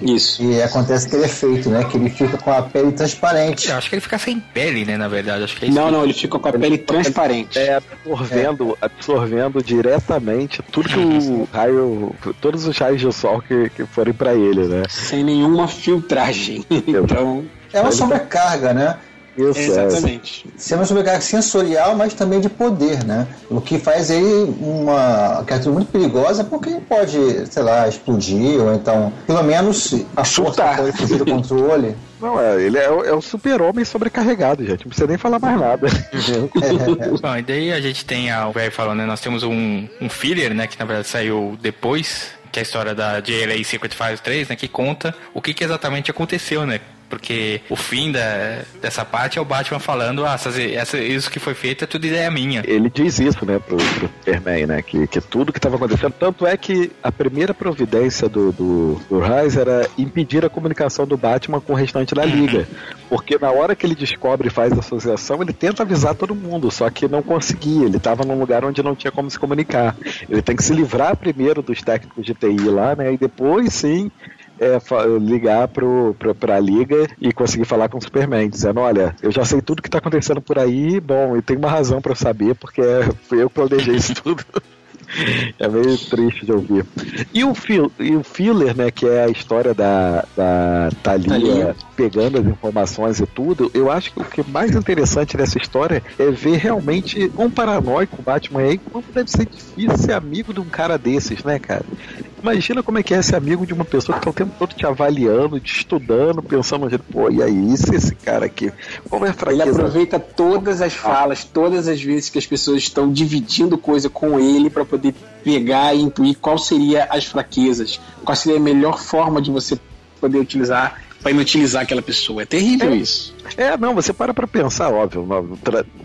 Isso. e acontece aquele efeito, né? Que ele fica com a pele transparente. Eu acho que ele fica sem pele, né, na verdade. Acho que é isso. Não, não, ele fica com a pele transparente. É, absorvendo, absorvendo diretamente tudo que o raio. Todos os raios de sol que, que forem pra ele, né? Sem nenhuma filtragem. (laughs) Então, É uma sobrecarga, né? Isso, exatamente. É uma sobrecarga sensorial, mas também de poder, né? O que faz ele uma criatura muito perigosa porque pode, sei lá, explodir, ou então, pelo menos, a força Chutar. pode fugir do controle. (laughs) Não, é, ele é, o- é o super-homem sobrecarregado, gente. Não precisa nem falar mais nada. (laughs) (laughs) Bom, e daí a gente tem a, o velho falando, né? Nós temos um, um filler, né? Que na verdade saiu depois, que é a história da JLA 55 né? Que conta o que, que exatamente aconteceu, né? Porque o fim da, dessa parte é o Batman falando, ah, essas, essa, isso que foi feito é tudo ideia minha. Ele diz isso, né, pro, pro Superman, né? Que, que tudo que estava acontecendo. Tanto é que a primeira providência do, do, do Rise era impedir a comunicação do Batman com o restante da Liga. Porque na hora que ele descobre e faz a associação, ele tenta avisar todo mundo, só que não conseguia. Ele estava num lugar onde não tinha como se comunicar. Ele tem que se livrar primeiro dos técnicos de TI lá, né? E depois sim. É, ligar pro, pro, pra liga e conseguir falar com o Superman, dizendo, olha, eu já sei tudo que tá acontecendo por aí, bom, e tem uma razão pra eu saber, porque (laughs) fui eu que planejei isso tudo. (laughs) É meio triste de ouvir. E o, fil, e o filler, né, que é a história da, da Thalia, Thalia. pegando as informações e tudo, eu acho que o que é mais interessante dessa história é ver realmente quão paranoico o Batman e como deve ser difícil ser amigo de um cara desses, né, cara? Imagina como é que é ser amigo de uma pessoa que tá o tempo todo te avaliando, te estudando, pensando, pô, e aí, se esse cara aqui? Qual é a Ele fraqueza? aproveita todas as falas, todas as vezes que as pessoas estão dividindo coisa com ele para poder pegar e intuir qual seria as fraquezas, qual seria a melhor forma de você poder utilizar para inutilizar aquela pessoa. É terrível isso. É, não, você para pra pensar, óbvio,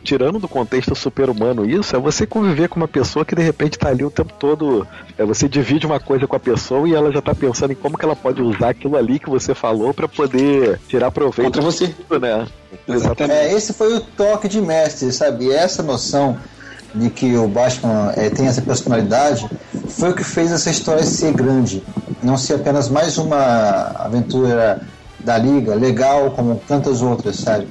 tirando do contexto super-humano isso, é você conviver com uma pessoa que de repente tá ali o tempo todo, é, você divide uma coisa com a pessoa e ela já tá pensando em como que ela pode usar aquilo ali que você falou pra poder tirar proveito Contra você. né? Exatamente. É, esse foi o toque de mestre, sabe? Essa noção de que o Batman é, tem essa personalidade foi o que fez essa história ser grande. Não ser apenas mais uma aventura da Liga, legal como tantas outras, sabe?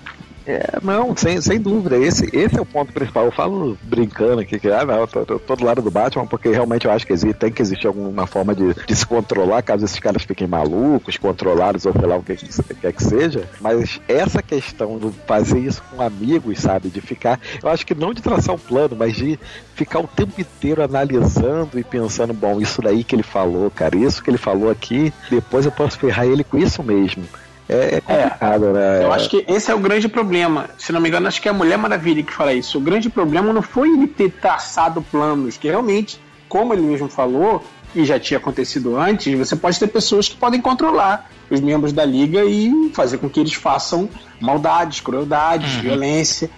É, não, sem, sem dúvida. Esse, esse é o ponto principal. Eu falo brincando aqui que, ah, não, eu tô, tô, do lado do Batman, porque realmente eu acho que existe, tem que existir alguma forma de, de se controlar, caso esses caras fiquem malucos, controlados ou sei lá o que quer que seja. Mas essa questão de fazer isso com amigos, sabe? De ficar. Eu acho que não de traçar um plano, mas de ficar o tempo inteiro analisando e pensando, bom, isso daí que ele falou, cara, isso que ele falou aqui, depois eu posso ferrar ele com isso mesmo. É, é complicado, é, né? Eu acho que esse é o grande problema. Se não me engano, acho que é a Mulher Maravilha que fala isso. O grande problema não foi ele ter traçado planos, que realmente, como ele mesmo falou, e já tinha acontecido antes, você pode ter pessoas que podem controlar os membros da liga e fazer com que eles façam maldades, crueldades, uhum. violência.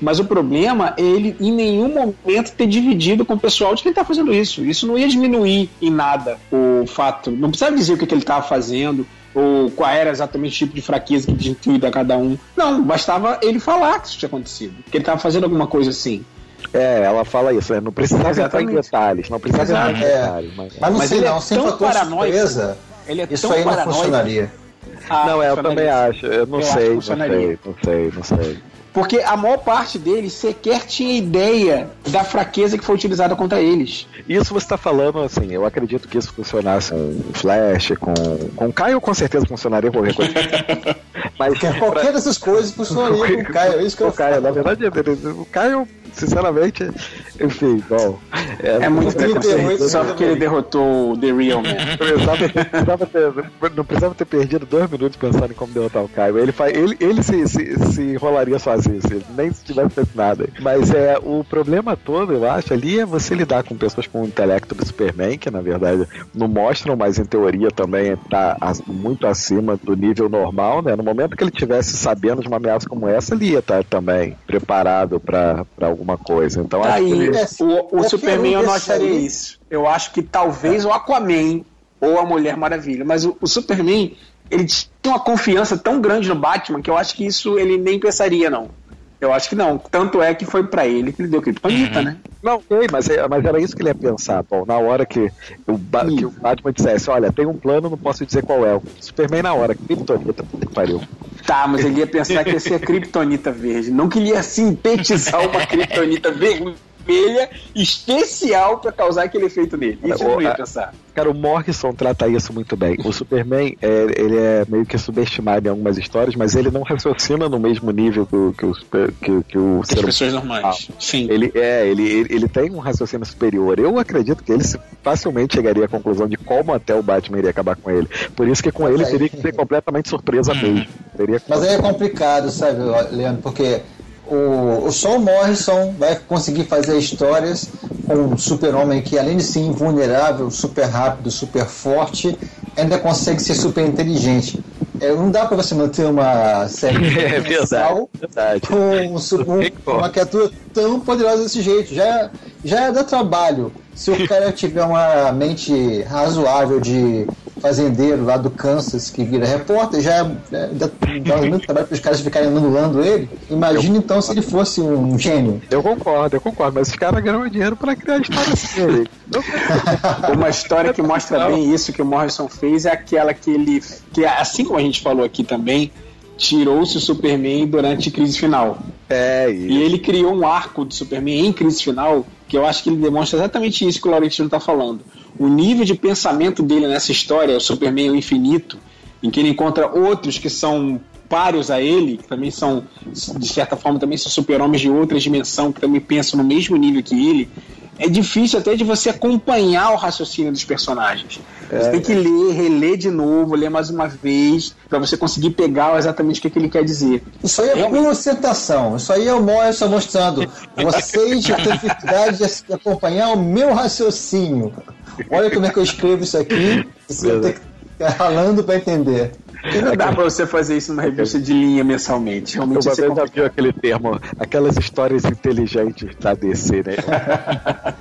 Mas o problema é ele em nenhum momento ter dividido com o pessoal de que ele está fazendo isso. Isso não ia diminuir em nada o fato. Não precisava dizer o que, que ele estava fazendo ou qual era exatamente o tipo de fraqueza que tinha incluído a cada um. Não, bastava ele falar que isso tinha acontecido. Que ele estava fazendo alguma coisa assim. É, ela fala isso, né? não precisa entrar em detalhes, não precisa entrar em detalhes. Mas, mas não mas sei ele não, é sem fator surpresa, ele é isso aí não funcionaria. Ah, não, é, eu também acho, eu não eu sei, não sei, não sei, não sei. Porque a maior parte deles sequer tinha ideia da fraqueza que foi utilizada contra eles. Isso você está falando, assim, eu acredito que isso funcionasse com Flash, com, com Caio, com certeza funcionaria qualquer coisa. (laughs) Mas qualquer pra... dessas coisas funcionaria com o Caio, é isso que eu Caio, Na verdade, o Caio sinceramente, enfim, bom. É, é muito preconceito, só porque ele derrotou o The Real Man. precisava ter, não precisava ter perdido dois minutos pensando em como derrotar o Caio. Ele, faz, ele, ele se, se, se enrolaria sozinho, se, nem se tivesse feito nada. Mas é, o problema todo, eu acho, ali é você lidar com pessoas com o intelecto do Superman, que na verdade não mostram, mas em teoria também está muito acima do nível normal, né? No momento que ele tivesse sabendo de uma ameaça como essa, ele ia estar também preparado para alguma coisa. Então, tá aí, ele... o, o Superman eu não acharia isso. Eu acho que talvez o Aquaman ou a Mulher Maravilha, mas o, o Superman ele tinha uma confiança tão grande no Batman que eu acho que isso ele nem pensaria, não. Eu acho que não. Tanto é que foi para ele que ele deu criptonita, uhum. né? Não, sei, mas, é, mas era isso que ele ia pensar. Bom, na hora que o, ba que o Batman dissesse: Olha, tem um plano, não posso dizer qual é. O Superman, na hora, criptonita, puta que pariu. Tá, mas ele ia pensar que ia ser a criptonita verde. Não que ele ia sintetizar uma (laughs) criptonita vermelha vermelha especial para causar aquele efeito nele. Isso eu não ia pensar. Cara, o Morrison trata isso muito bem. O Superman, é, ele é meio que subestimado em algumas histórias, mas ele não raciocina no mesmo nível que o, que o, que, que o ser pessoas normais. Sim. Ele, é, ele, ele, ele, tem um raciocínio superior. Eu acredito que ele facilmente chegaria à conclusão de como até o Batman iria acabar com ele. Por isso que com mas ele aí... teria que ser completamente surpresa hum. mesmo. Teria mas aí é complicado, sabe, Leandro? Porque o, o Sol Morrison vai conseguir fazer histórias com um super-homem que, além de ser invulnerável, super rápido, super forte, ainda consegue ser super inteligente. É, não dá para você manter uma série (laughs) é, verdade, verdade. Com, um, com uma criatura tão poderosa desse jeito. Já, já dá trabalho. Se o cara tiver uma mente razoável de fazendeiro lá do Kansas que vira repórter, já é, dá, dá (laughs) muito trabalho para os caras ficarem anulando ele. Imagina eu, então se ele fosse um gênio. Eu concordo, eu concordo, mas os caras ganham dinheiro para criar história assim. (laughs) Uma história que mostra bem isso que o Morrison fez é aquela que ele, que assim como a gente falou aqui também, tirou-se o Superman durante a crise final. É, isso. E ele criou um arco de Superman em crise final que eu acho que ele demonstra exatamente isso que o Laurentino está falando. O nível de pensamento dele nessa história, o Superman o Infinito, em que ele encontra outros que são páreos a ele, que também são, de certa forma, também são super-homens de outra dimensão, que também pensam no mesmo nível que ele, é difícil até de você acompanhar o raciocínio dos personagens. É, você tem que ler, reler de novo, ler mais uma vez, para você conseguir pegar exatamente o que, que, ele quer dizer. Isso aí é Realmente. ostentação. Isso aí é o Morrison mostrando. Vocês têm dificuldade de acompanhar o meu raciocínio. Olha como é que eu escrevo isso aqui. Você tem que ficar ralando para entender. Não dá pra você fazer isso numa revista de linha mensalmente. Realmente Uma vez já viu aquele termo, aquelas histórias inteligentes da DC, né?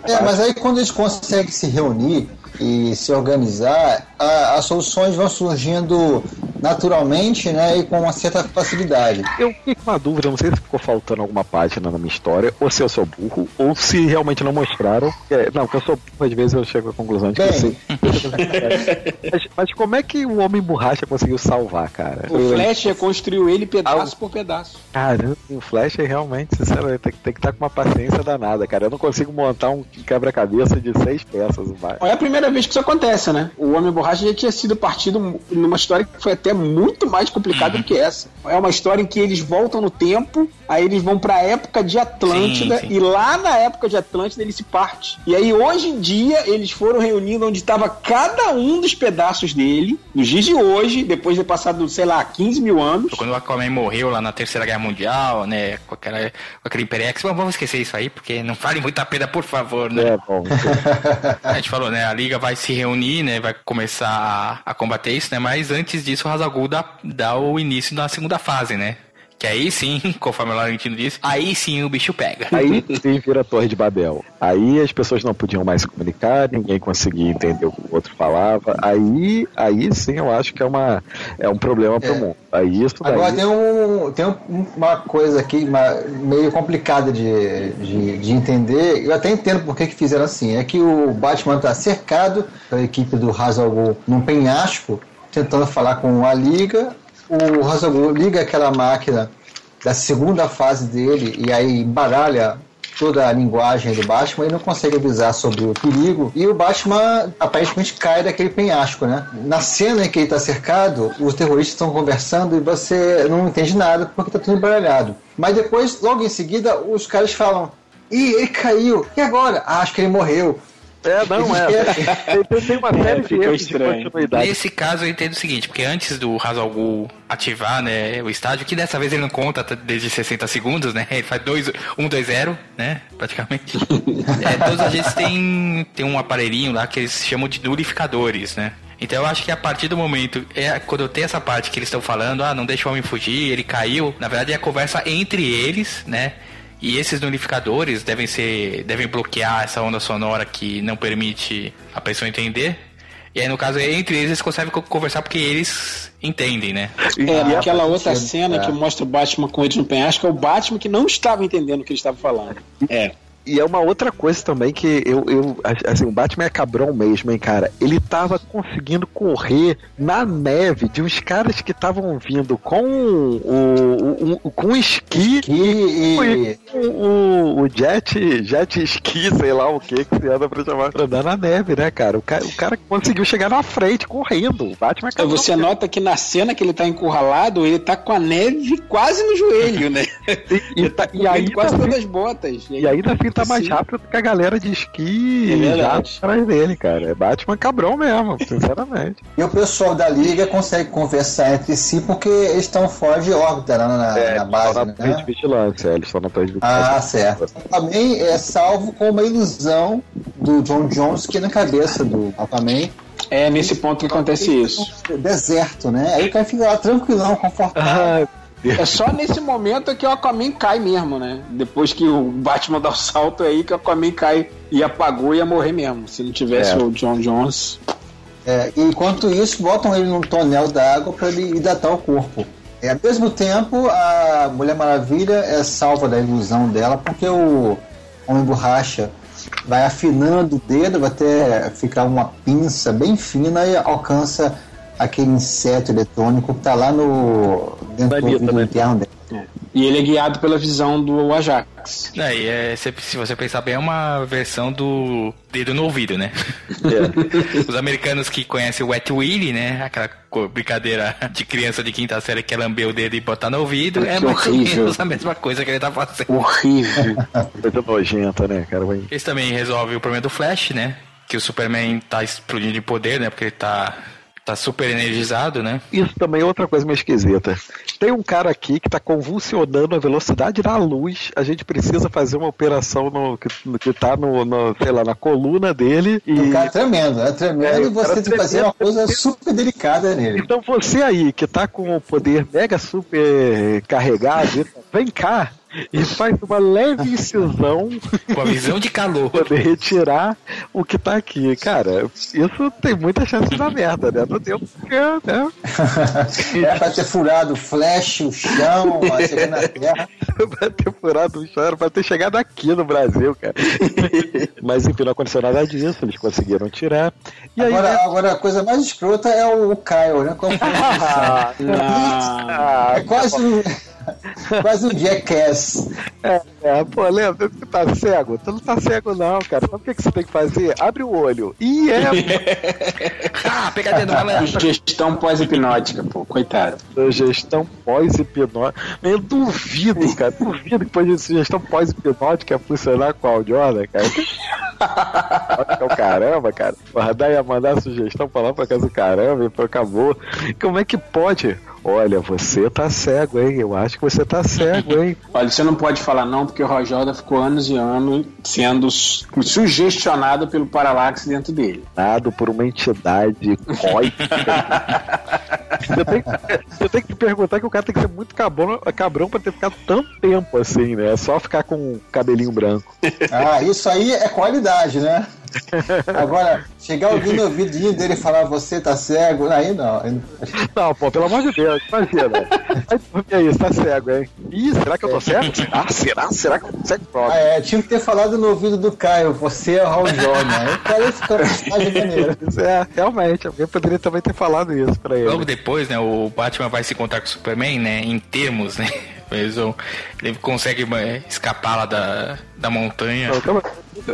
é, mas aí quando eles conseguem se reunir e se organizar, a, as soluções vão surgindo naturalmente, né, e com uma certa facilidade. Eu fiquei com uma dúvida, não sei se ficou faltando alguma página na minha história, ou se eu sou burro, ou se realmente não mostraram. É, não, porque eu sou burro, às vezes eu chego à conclusão de que Bem. eu sei. mas, mas como é que o Homem Borracha conseguiu salvar, cara? O Flash reconstruiu ele pedaço por pedaço. Caramba, o Flash é realmente, sinceramente, tem, que- tem que estar com uma paciência danada, cara. Eu não consigo montar um quebra-cabeça de seis peças. Vai. É a primeira vez que isso acontece, né? O Homem Borracha já tinha sido partido numa história que foi até muito mais complicada do que essa. É uma história em que eles voltam no tempo, aí eles vão pra época de Atlântida, Sim, sim. e lá na época de Atlântida ele se parte. E aí hoje em dia eles foram reunindo onde estava cada um dos pedaços dele, nos dias de hoje, depois de ter passado, sei lá, 15 mil anos. Quando o Aquaman morreu lá na Terceira Guerra Mundial, né? Com, aquela, com aquele Imperex. Mas vamos esquecer isso aí, porque não vale muito a pena, por favor, né? É, bom. (laughs) A gente falou, né? A Liga vai se reunir, né? Vai começar a, a combater isso, né? Mas antes disso, o Hazagul dá, dá o início da segunda fase, né? Que aí sim, (laughs) conforme o Laurentino disse, aí sim o bicho pega. Aí sim vira a Torre de Babel. Aí as pessoas não podiam mais se comunicar, ninguém conseguia entender o que o outro falava. Aí, aí sim eu acho que é, uma, é um problema pro É. mundo. Aí isso daí. Agora tem, um, tem um- uma coisa aqui uma- meio complicada de, de, de entender. Eu até entendo por que, que fizeram assim. É que o Batman está cercado pela equipe do Hazal Ghul num penhasco, tentando falar com a Liga. O Hazal Ghul liga aquela máquina da segunda fase dele e aí embaralha toda a linguagem do Batman e não consegue avisar sobre o perigo. E o Batman aparentemente cai daquele penhasco, né? Na cena em que ele está cercado, os terroristas estão conversando e você não entende nada porque está tudo embaralhado. Mas depois, logo em seguida, os caras falam: Ih, ele caiu. E agora? Ah, acho que ele morreu. É, não, é. Tem, (laughs) tem- tem uma série de ficou erros de estranho. continuidade. Nesse caso eu entendo o seguinte, porque antes do Hazal ativar, né, o estádio, que dessa vez ele não conta desde 60 segundos, né, ele faz 1, 2, 0, né, praticamente. é, todos os agentes têm, têm um aparelhinho lá que eles chamam de nullificadores, né. Então eu acho que a partir do momento, é quando tem essa parte que eles estão falando, ah, não deixa o homem fugir, ele caiu, na verdade é a conversa entre eles, né, e esses nullificadores devem ser, devem bloquear essa onda sonora que não permite a pessoa entender. E aí, no caso, entre eles, eles conseguem co- conversar porque eles entendem, né? É, naquela faz outra cena é. que mostra o Batman com eles no penhasco, é o Batman que não estava entendendo o que ele estava falando. É. E é uma outra coisa também que eu, eu assim, o Batman é cabrão mesmo, hein, cara. Ele tava conseguindo correr na neve de uns caras que estavam vindo com o, o, o- com esqui E, e- o, o, o jet, jet ski, sei lá o que que se anda pra chamar, pra andar na neve, né, cara? O cara, o cara conseguiu chegar na frente correndo. O Batman é Aí cabrão. você nota que na cena que ele tá encurralado, ele tá com a neve quase no joelho, né? E, (laughs) Ele tá e, e ainda quase assim, todas as botas. e ainda assim tá mais Sim. rápido que a galera de esqui É já atrás dele, cara. É Batman cabrão mesmo, (laughs) sinceramente. e o pessoal da Liga consegue conversar entre si porque eles estão fora de órbita lá na, na É, base, estão na torre de né? vigilância, eles estão na torre de Ah, vigilância. certo. Também é salvo com uma ilusão do John Jones que na cabeça do Aquaman É nesse ponto que acontece isso. deserto, né? Aí o cara fica lá tranquilão, confortável. Ah, É só nesse momento que o Aquaman cai mesmo, né? Depois que o Batman dá o salto é aí que o Aquaman cai e apagou ia morrer mesmo. Se não tivesse É. o John Jones. É, e enquanto isso, botam ele num tonel d'água para ele hidratar o corpo. É, ao mesmo tempo, a Mulher Maravilha é salva da ilusão dela, porque o Homem Borracha vai afinando o dedo até ficar uma pinça bem fina e alcança aquele inseto eletrônico que está lá no dentro do Bonito, ouvido né? interno. E ele é guiado pela visão do Ajax. É, e é, se, se você pensar bem, é uma versão do dedo no ouvido, né? (laughs) Os americanos que conhecem o Wet Willy, né? Aquela brincadeira de criança de quinta série que é lamber o dedo e botar no ouvido, é Que mais ou horrível. menos a mesma coisa que ele tá fazendo. Horrível. (laughs) coisa nojenta, né, cara? Também resolvem o problema do Flash, né? Que o Superman tá explodindo de poder, né? Porque ele tá, tá super energizado, né? Isso também é outra coisa meio esquisita. Tem um cara aqui que tá convulsionando a velocidade da luz. A gente precisa fazer uma operação no, que, no- que tá no, no, sei lá, na coluna dele. E... O cara é tremendo, é tremendo É, e você tem que fazer uma coisa super delicada nele. Então você aí, que tá com o poder mega super carregado, vem cá. E faz uma leve incisão (laughs) Com a visão de calor. pra poder retirar o que tá aqui. Cara, isso tem muita chance dar merda, né? Não tem porque, né? (laughs) Era pra ter furado o flash, o chão, (laughs) a segunda terra. pra ter furado o chão, era pra ter chegado aqui no Brasil, cara. Mas enfim, não aconteceu nada disso, eles conseguiram tirar. E aí, Agora, né? agora, a coisa mais escrota é o Kyle, né? Qual foi a Ah, É quase quase um jackass. É, é, pô, lembra? Tu tá cego? Tu não tá cego, não, cara. Sabe o que, que você tem que fazer? Abre o olho. E é (laughs) Ah, pegadinha do malandro. Gestão pós-hipnótica, pô, coitado. sugestão pós-hipnótica. Eu duvido, cara. Duvido que depois de sugestão pós-hipnótica ia funcionar com a Audiona, cara. É o caramba, cara. Porra, daí ia mandar sugestão pra lá pra casa do caramba e pô, acabou. Como é que pode? Olha, você tá cego, hein? Eu acho que você tá cego, hein? (laughs) Olha, você não pode falar não, porque o Rogelda ficou anos e anos sendo su- sugestionado pelo Paralax dentro dele. Dado por uma entidade cósmica. (laughs) Você tem, que, você tem que perguntar que o cara tem que ser muito cabrão, cabrão pra ter ficado tanto tempo assim, né? Só ficar com o cabelinho branco. Ah, isso aí é qualidade, né? (laughs) Agora, chegar alguém no ouvidinho dele e falar você tá cego, aí não. aí não- Não, pô, pelo amor de Deus, imagina. Aí, aí, você tá cego, hein? Ih, será que eu tô cego? Será? Será? Será que eu tô cego? Pronto. Ah, é, tinha que ter falado no ouvido do Caio, você é o Raul Jordan. Aí o cara personagem maneiro. (laughs) É, realmente, alguém poderia também ter falado isso pra ele. Logo depois, né, o Batman vai se encontrar com o Superman, né, em termos, né, o- ele consegue é, escapar lá da, da montanha. Não, calma.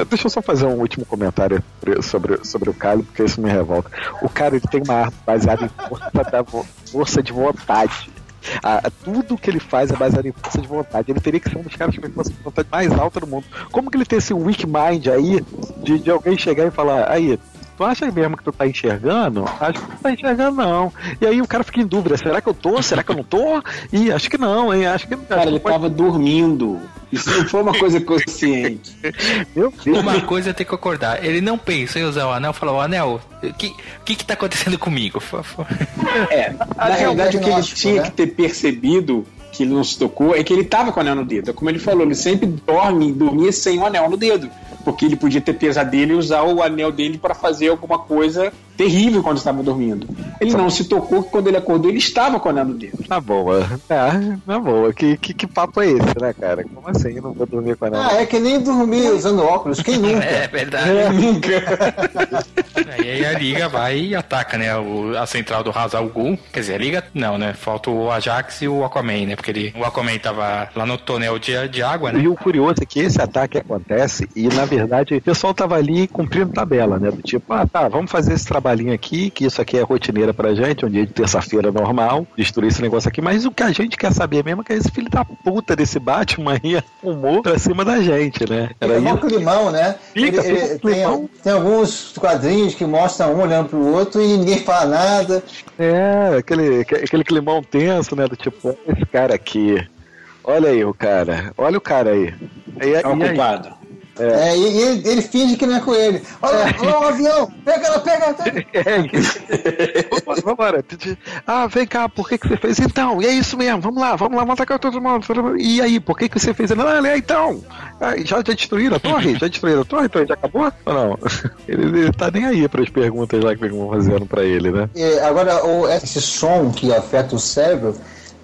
Deixa eu só fazer um último comentário sobre, sobre o Kylo, porque isso me revolta. O cara ele tem uma arma baseada em força, da força de vontade. Ah, tudo que ele faz é baseado em força de vontade. Ele teria que ser um dos caras com a força de vontade mais alta do mundo. Como que ele tem esse weak mind aí de, de alguém chegar e falar, aí, tu acha mesmo que tu tá enxergando? Acho que tu tá enxergando, não. E aí o cara fica em dúvida, será que eu tô? Será que eu não tô? Ih, acho que não, hein? Acho que não. Cara, ele tava dormindo. Isso não foi uma coisa consciente. (laughs) Meu Deus. Uma coisa tem que acordar. Ele não pensou em usar o anel, falou, anel, o que, o que que tá acontecendo comigo? É, na realidade, o que ele tinha né? que ter percebido que ele não se tocou é que ele tava com o anel no dedo. É Como ele falou, ele sempre dorme, dormia sem o anel no dedo. Porque ele podia ter pesadelo e usar o anel dele para fazer alguma coisa terrível quando estava dormindo. Ele não se tocou que quando ele acordou ele estava com o anel no dedo. Na boa. É, na boa. Que, que, que papo é esse, né, cara? Como assim? Não vou dormir com a Ah, é que nem dormir usando óculos, quem (laughs) nunca? É verdade. E (laughs) aí a Liga vai e ataca, né? o- a central do Hazal Ghul. Quer dizer, a Liga não, né? Falta o Ajax e o Aquaman, né? Porque ele, o Aquaman tava lá no tonel de, de água, né? E o curioso é que esse ataque acontece e, na verdade, o pessoal tava ali cumprindo tabela, né? Do tipo, ah, tá, vamos fazer esse trabalhinho aqui, que isso aqui é rotineira pra gente, um dia de terça-feira normal, destruir esse negócio aqui, mas o que a gente quer saber mesmo é que esse filho da puta desse Batman aí arrumou pra cima da gente, né? Era É um climão, né? Fica, Ele- ele- climão. tem, tem alguns quadrinhos que mostram um olhando pro outro e ninguém (laughs) fala nada. É, aquele, aquele climão tenso, né? Do tipo, esse cara aqui. Olha aí o cara. Olha o cara aí. E, É o aí? culpado. É, e, e ele, finge que não é com ele. Olha, olha lá o avião! Pega ela, pega, pega! É. (laughs) Vambora. Ah, vem cá, por que, que você fez? Então, e é isso mesmo, vamos lá, vamos lá, vamos atacar todo mundo. E aí, por que, que você fez? Não, é, então. Ah, já, já destruíram a torre? Já destruíram a torre? Então já acabou? Ou não? (laughs) Ele, ele tá nem aí para as perguntas lá que vão fazendo pra ele, né? E agora, o- esse som que afeta o cérebro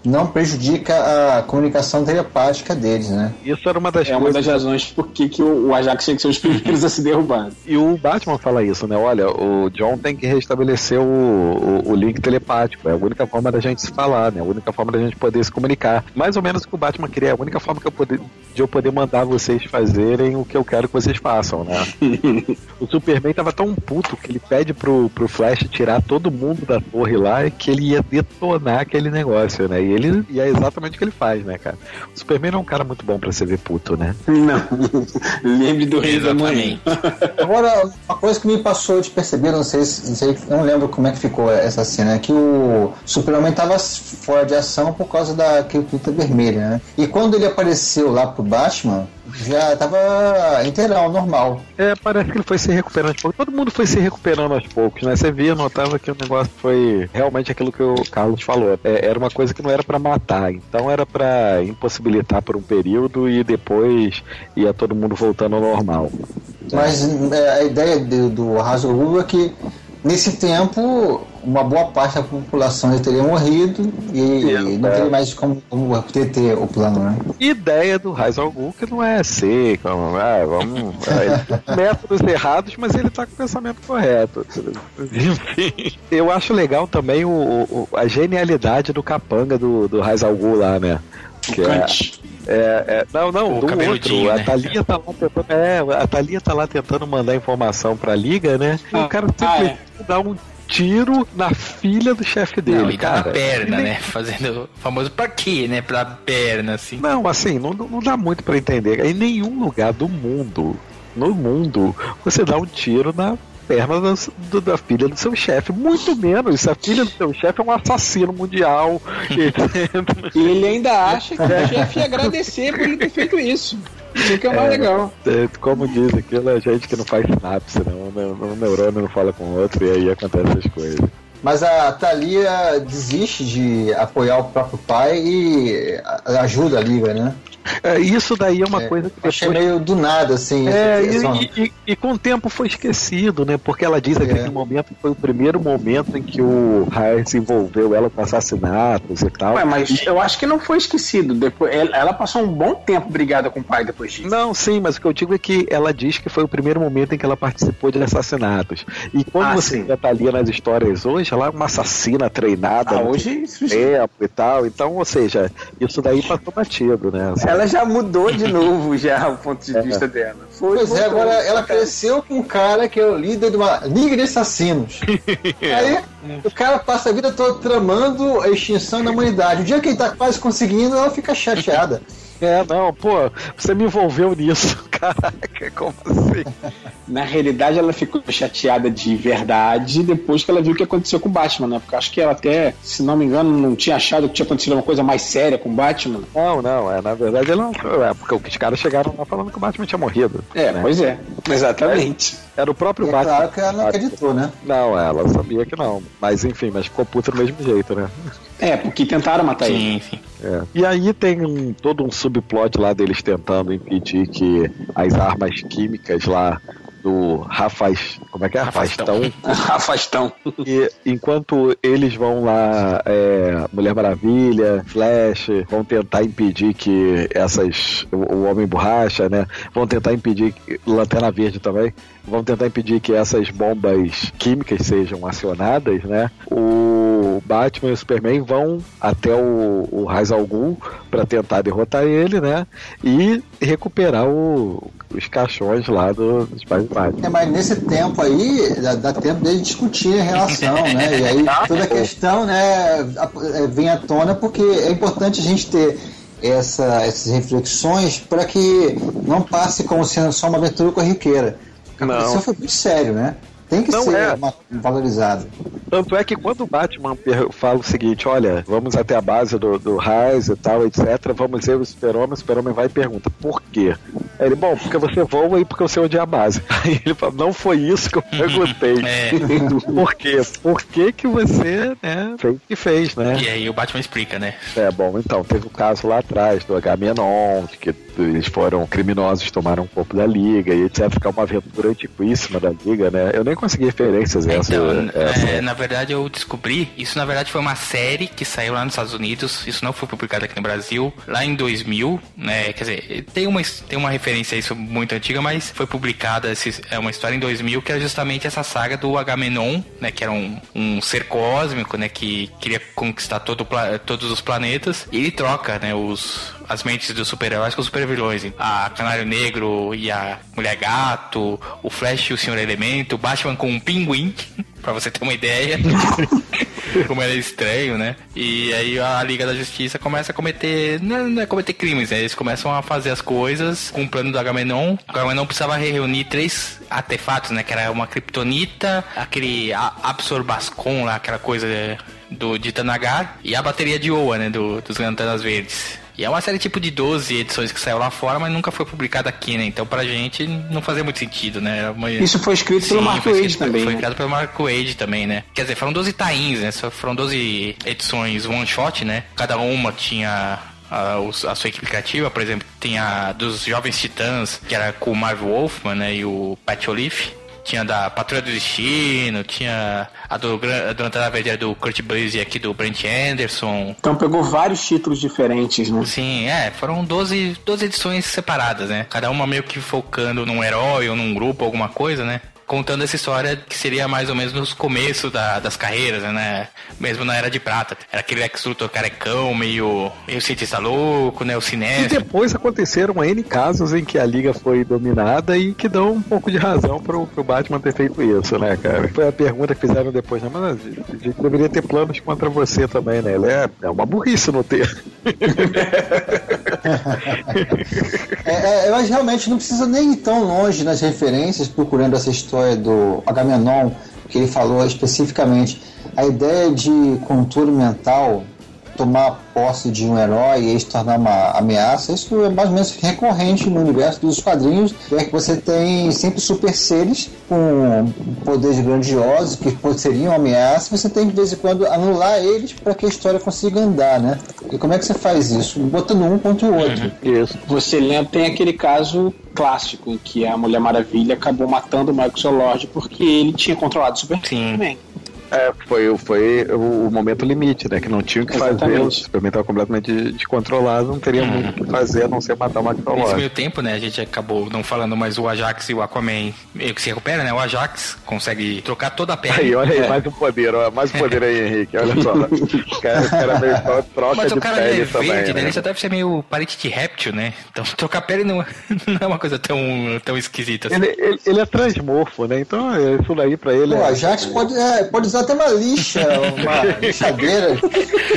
não prejudica a comunicação telepática deles, né? Isso era uma das É uma coisas. das razões por que que o o Ajax tinha que ser os primeiros a se derrubar. E o Batman fala isso, né? Olha, o John tem que restabelecer o, o, o link telepático. É a única forma da gente se falar, né? A única forma da gente poder se comunicar. Mais ou menos o que o Batman queria. É a única forma que eu poder, de eu poder mandar vocês fazerem o que eu quero que vocês façam, né? (laughs) o Superman tava tão puto que ele pede pro, pro Flash tirar todo mundo da torre lá e que ele ia detonar aquele negócio, né? E ele e é exatamente o que ele faz, né, cara? O Superman não é um cara muito bom pra ser ver puto, né? Não. (laughs) Lembre do Rei da Manhã. (laughs) Agora, uma coisa que me passou de perceber, não sei, se- não sei, não lembro como é que ficou essa cena, é que o Superman estava fora de ação por causa da criptonita vermelha, né? E quando ele apareceu lá pro Batman, já estava inteirão, normal. É, parece que ele foi se recuperando aos poucos. Todo mundo foi se recuperando aos poucos, né? Você via, notava que o negócio foi realmente aquilo que o Carlos falou. É, era uma coisa que não era pra matar, então era pra impossibilitar por um período e depois ia todo mundo voltando ao normal. Mas é, a ideia do, do Hazard é que nesse tempo uma boa parte da população já teria morrido e, não teria mais como, como ter, ter o plano, né? Ideia do Raiz Algum que não é ser, como, ah, vamos. é, (laughs) métodos errados, mas ele tá com o pensamento correto. Enfim. Eu acho legal também o, o- a genialidade do capanga do, do Raiz Algum lá, né? Que é, é, é- não, não, O do outro. né? A Thalia tá lá tentando. É, a Thalia tá lá tentando mandar informação pra liga, né? E Ah, o cara ah, simplesmente dá um tiro na filha do chefe dele. Não, e dá na cara. perna, Ele- né? Fazendo o famoso pra quê, né? Pra perna, assim. Não, assim, não, não dá muito pra entender. Em nenhum lugar do mundo, no mundo, você dá um tiro na perna da, do- da filha do seu chefe. Muito menos se a filha do seu chefe é um assassino mundial. (laughs) E ele ainda acha que o chefe ia agradecer por ele ter feito isso. Isso que é o mais legal. É, Como diz aquilo, é gente que não faz sinapse, né? Um, um neurônio não fala com o outro e aí acontecem essas coisas. Mas a Thalia desiste de apoiar o próprio pai e ajuda a liga, né? É, isso daí é uma É, coisa que Achei depois meio do nada, assim. É, e, e- e com o tempo foi esquecido, né? Porque ela diz aquele É. momento que foi o primeiro momento em que o Harris envolveu ela com assassinatos e tal. Ué, mas eu acho que não foi esquecido. Depois, ela passou um bom tempo brigada com o pai depois disso. Não, sim, mas o que eu digo é que ela diz que foi o primeiro momento em que ela participou de assassinatos. E quando Ah, você sim. vê a Thalia nas histórias hoje, ela é uma assassina treinada Ah, hoje isso- tempo e tal. Então, ou seja, isso daí passou batido, né? Assim, ela já mudou de novo já o ponto de vista dela. Foi, Pois é, agora ela cresceu com um cara que é o líder de uma liga de assassinos. (laughs) Aí o cara passa a vida toda tramando a extinção da humanidade. O dia que ele tá quase conseguindo, ela fica chateada. É, não, pô, você me envolveu nisso. (laughs) Caraca, como assim? Na realidade, ela ficou chateada de verdade depois que ela viu o que aconteceu com o Batman, né? Porque acho que ela até, se não me engano, não tinha achado que tinha acontecido uma coisa mais séria com o Batman. Não, não, é, na verdade ela não. É, porque os caras chegaram lá falando que o Batman tinha morrido. É, né? pois é. Exatamente. Era o próprio E é Batman. claro que ela não acreditou, né? Não, ela sabia que não. Mas enfim, mas ficou puta do mesmo jeito, né? É, porque tentaram matar ele. Sim, sim. É. E aí tem um- todo um subplot lá deles tentando impedir que as armas químicas lá do Rafaz. Como é que é? Rafastão. Rafastão. (laughs) Afastão. E enquanto eles vão lá, é, Mulher Maravilha, Flash, vão tentar impedir que essas. O, o Homem Borracha, né? Vão tentar impedir. que- Lanterna Verde também. Vão tentar impedir que essas bombas químicas sejam acionadas, né? O Batman e o Superman vão até o, o Raiz al Ghul para tentar derrotar ele, né? E recuperar o- os caixões lá do- dos pais do Batman. É, mas nesse tempo aí, dá, dá tempo deles discutir a relação, (laughs) né? E aí toda a questão, né, é, vem à tona porque é importante a gente ter essa, essas reflexões para que não passe como sendo só uma aventura corriqueira. Não. Isso foi muito sério, né? Tem que Não ser é. uma- valorizado. Tanto é que quando o Batman fala o seguinte, olha, vamos até a base do, do Raiz e tal, etc, vamos ver o super-homem, o super-homem vai e pergunta, por quê? Aí ele, bom, porque você voa e porque eu sei onde é a base. (laughs) Aí ele fala, não foi isso que eu perguntei. É. (laughs) por quê? Por que que você, né, fez o que fez, né? E aí o Batman explica, né? É, bom, então, teve o caso lá atrás do Agamenon, de eles foram criminosos, tomaram um corpo da Liga e etc, ficar uma aventura antiquíssima da Liga, né? Eu nem consegui referências a essa. Então, essa- é, na verdade eu descobri, isso na verdade foi uma série que saiu lá nos Estados Unidos, isso não foi publicado aqui no Brasil, lá em 2000, né, quer dizer, tem uma, tem uma referência a isso muito antiga, mas foi publicada, esse- é uma história em 2000 que era justamente essa saga do Agamenon, né, que era um, um ser cósmico, né, que queria conquistar todo todos os planetas, e ele troca, né, os, as mentes dos super-heróis com os super-vilões. A Canário Negro e a Mulher Gato, o Flash e o Senhor Elemento, o Batman com um pinguim, (laughs) pra você ter uma ideia. (laughs) Como era estranho, né? E aí a Liga da Justiça começa a cometer. Não é, não é cometer crimes, né? Eles começam a fazer as coisas com o plano do Agamenon. O Agamenon precisava reunir três artefatos, né? Que era uma Kryptonita, aquele Absorbascon lá, aquela coisa do de Tanagar, e a bateria de Oa, né? Do, dos Lanternas Verdes. E é uma série tipo de 12 edições que saiu lá fora, mas nunca foi publicada aqui, né? Então pra gente não fazia muito sentido, né? Uma- Isso foi escrito pelo Sim, Mark foi Waid escrito- também. Foi né? criado pelo Mark Wade também, né? Quer dizer, foram 12 tains, né? Foram 12 edições one shot, né? Cada uma tinha a, a sua equipe criativa, por exemplo, tem a dos Jovens Titãs, que era com o Marv Wolfman, né? E o Pat Olive. Tinha da Patrulha do Destino, tinha a do, Lanterna Verde do Kurt Busiek e aqui do Brent Anderson. Então pegou vários títulos diferentes, né? Sim, é, foram 12, 12 edições separadas, né? Cada uma meio que focando num herói ou num grupo, alguma coisa, né? Contando essa história que seria mais ou menos nos começos da- das carreiras, né? Mesmo na Era de Prata. Era aquele Lex Luthor carecão, meio, meio cientista louco, né? O E cinéfilo. depois aconteceram N casos em que a liga foi dominada e que dão um pouco de razão pro, pro Batman ter feito isso, né, cara? Foi a pergunta que fizeram depois, né? Mas a gente deveria ter planos contra você também, né? Ele é, é uma burrice não ter. (laughs) É, é, mas realmente não precisa nem ir tão longe nas referências procurando essa história do Agamenon, que ele falou especificamente. A ideia de controle mental, tomar posse de um herói e se tornar uma ameaça, isso é mais ou menos recorrente no universo dos quadrinhos, é que você tem sempre super seres com poderes grandiosos que seriam ameaça, e você tem que de vez em quando anular eles para que a história consiga andar, né? E como é que você faz isso? Botando um contra o outro. Isso. Você lembra, tem aquele caso clássico em que a Mulher Maravilha acabou matando o Michael Lord porque ele tinha controlado o Superman. Sim. É, foi, foi o, momento limite, né? Que não tinha o que fazer. O Exatamente. Superman estava completamente descontrolado, não teria muito o que fazer a não ser matar o Max Nesse meio tempo, né, a gente acabou não falando, mas o Ajax e o Aquaman meio que se recupera, né? O Ajax consegue trocar toda a pele. Aí, olha aí, É. mais um poder, ó, mais um poder aí, Henrique, olha só. (laughs) O cara, o cara meio só troca Mas de o cara já é pele verde, também, né? né? Ele já deve ser meio parente de réptil, né? Então (laughs) trocar pele não, (laughs) não é uma coisa tão, tão esquisita assim. Ele, ele, ele é transmorfo, né? Então é, isso daí pra ele O é... Ajax pode, é, pode usar até uma lixa, uma (laughs) lixadeira.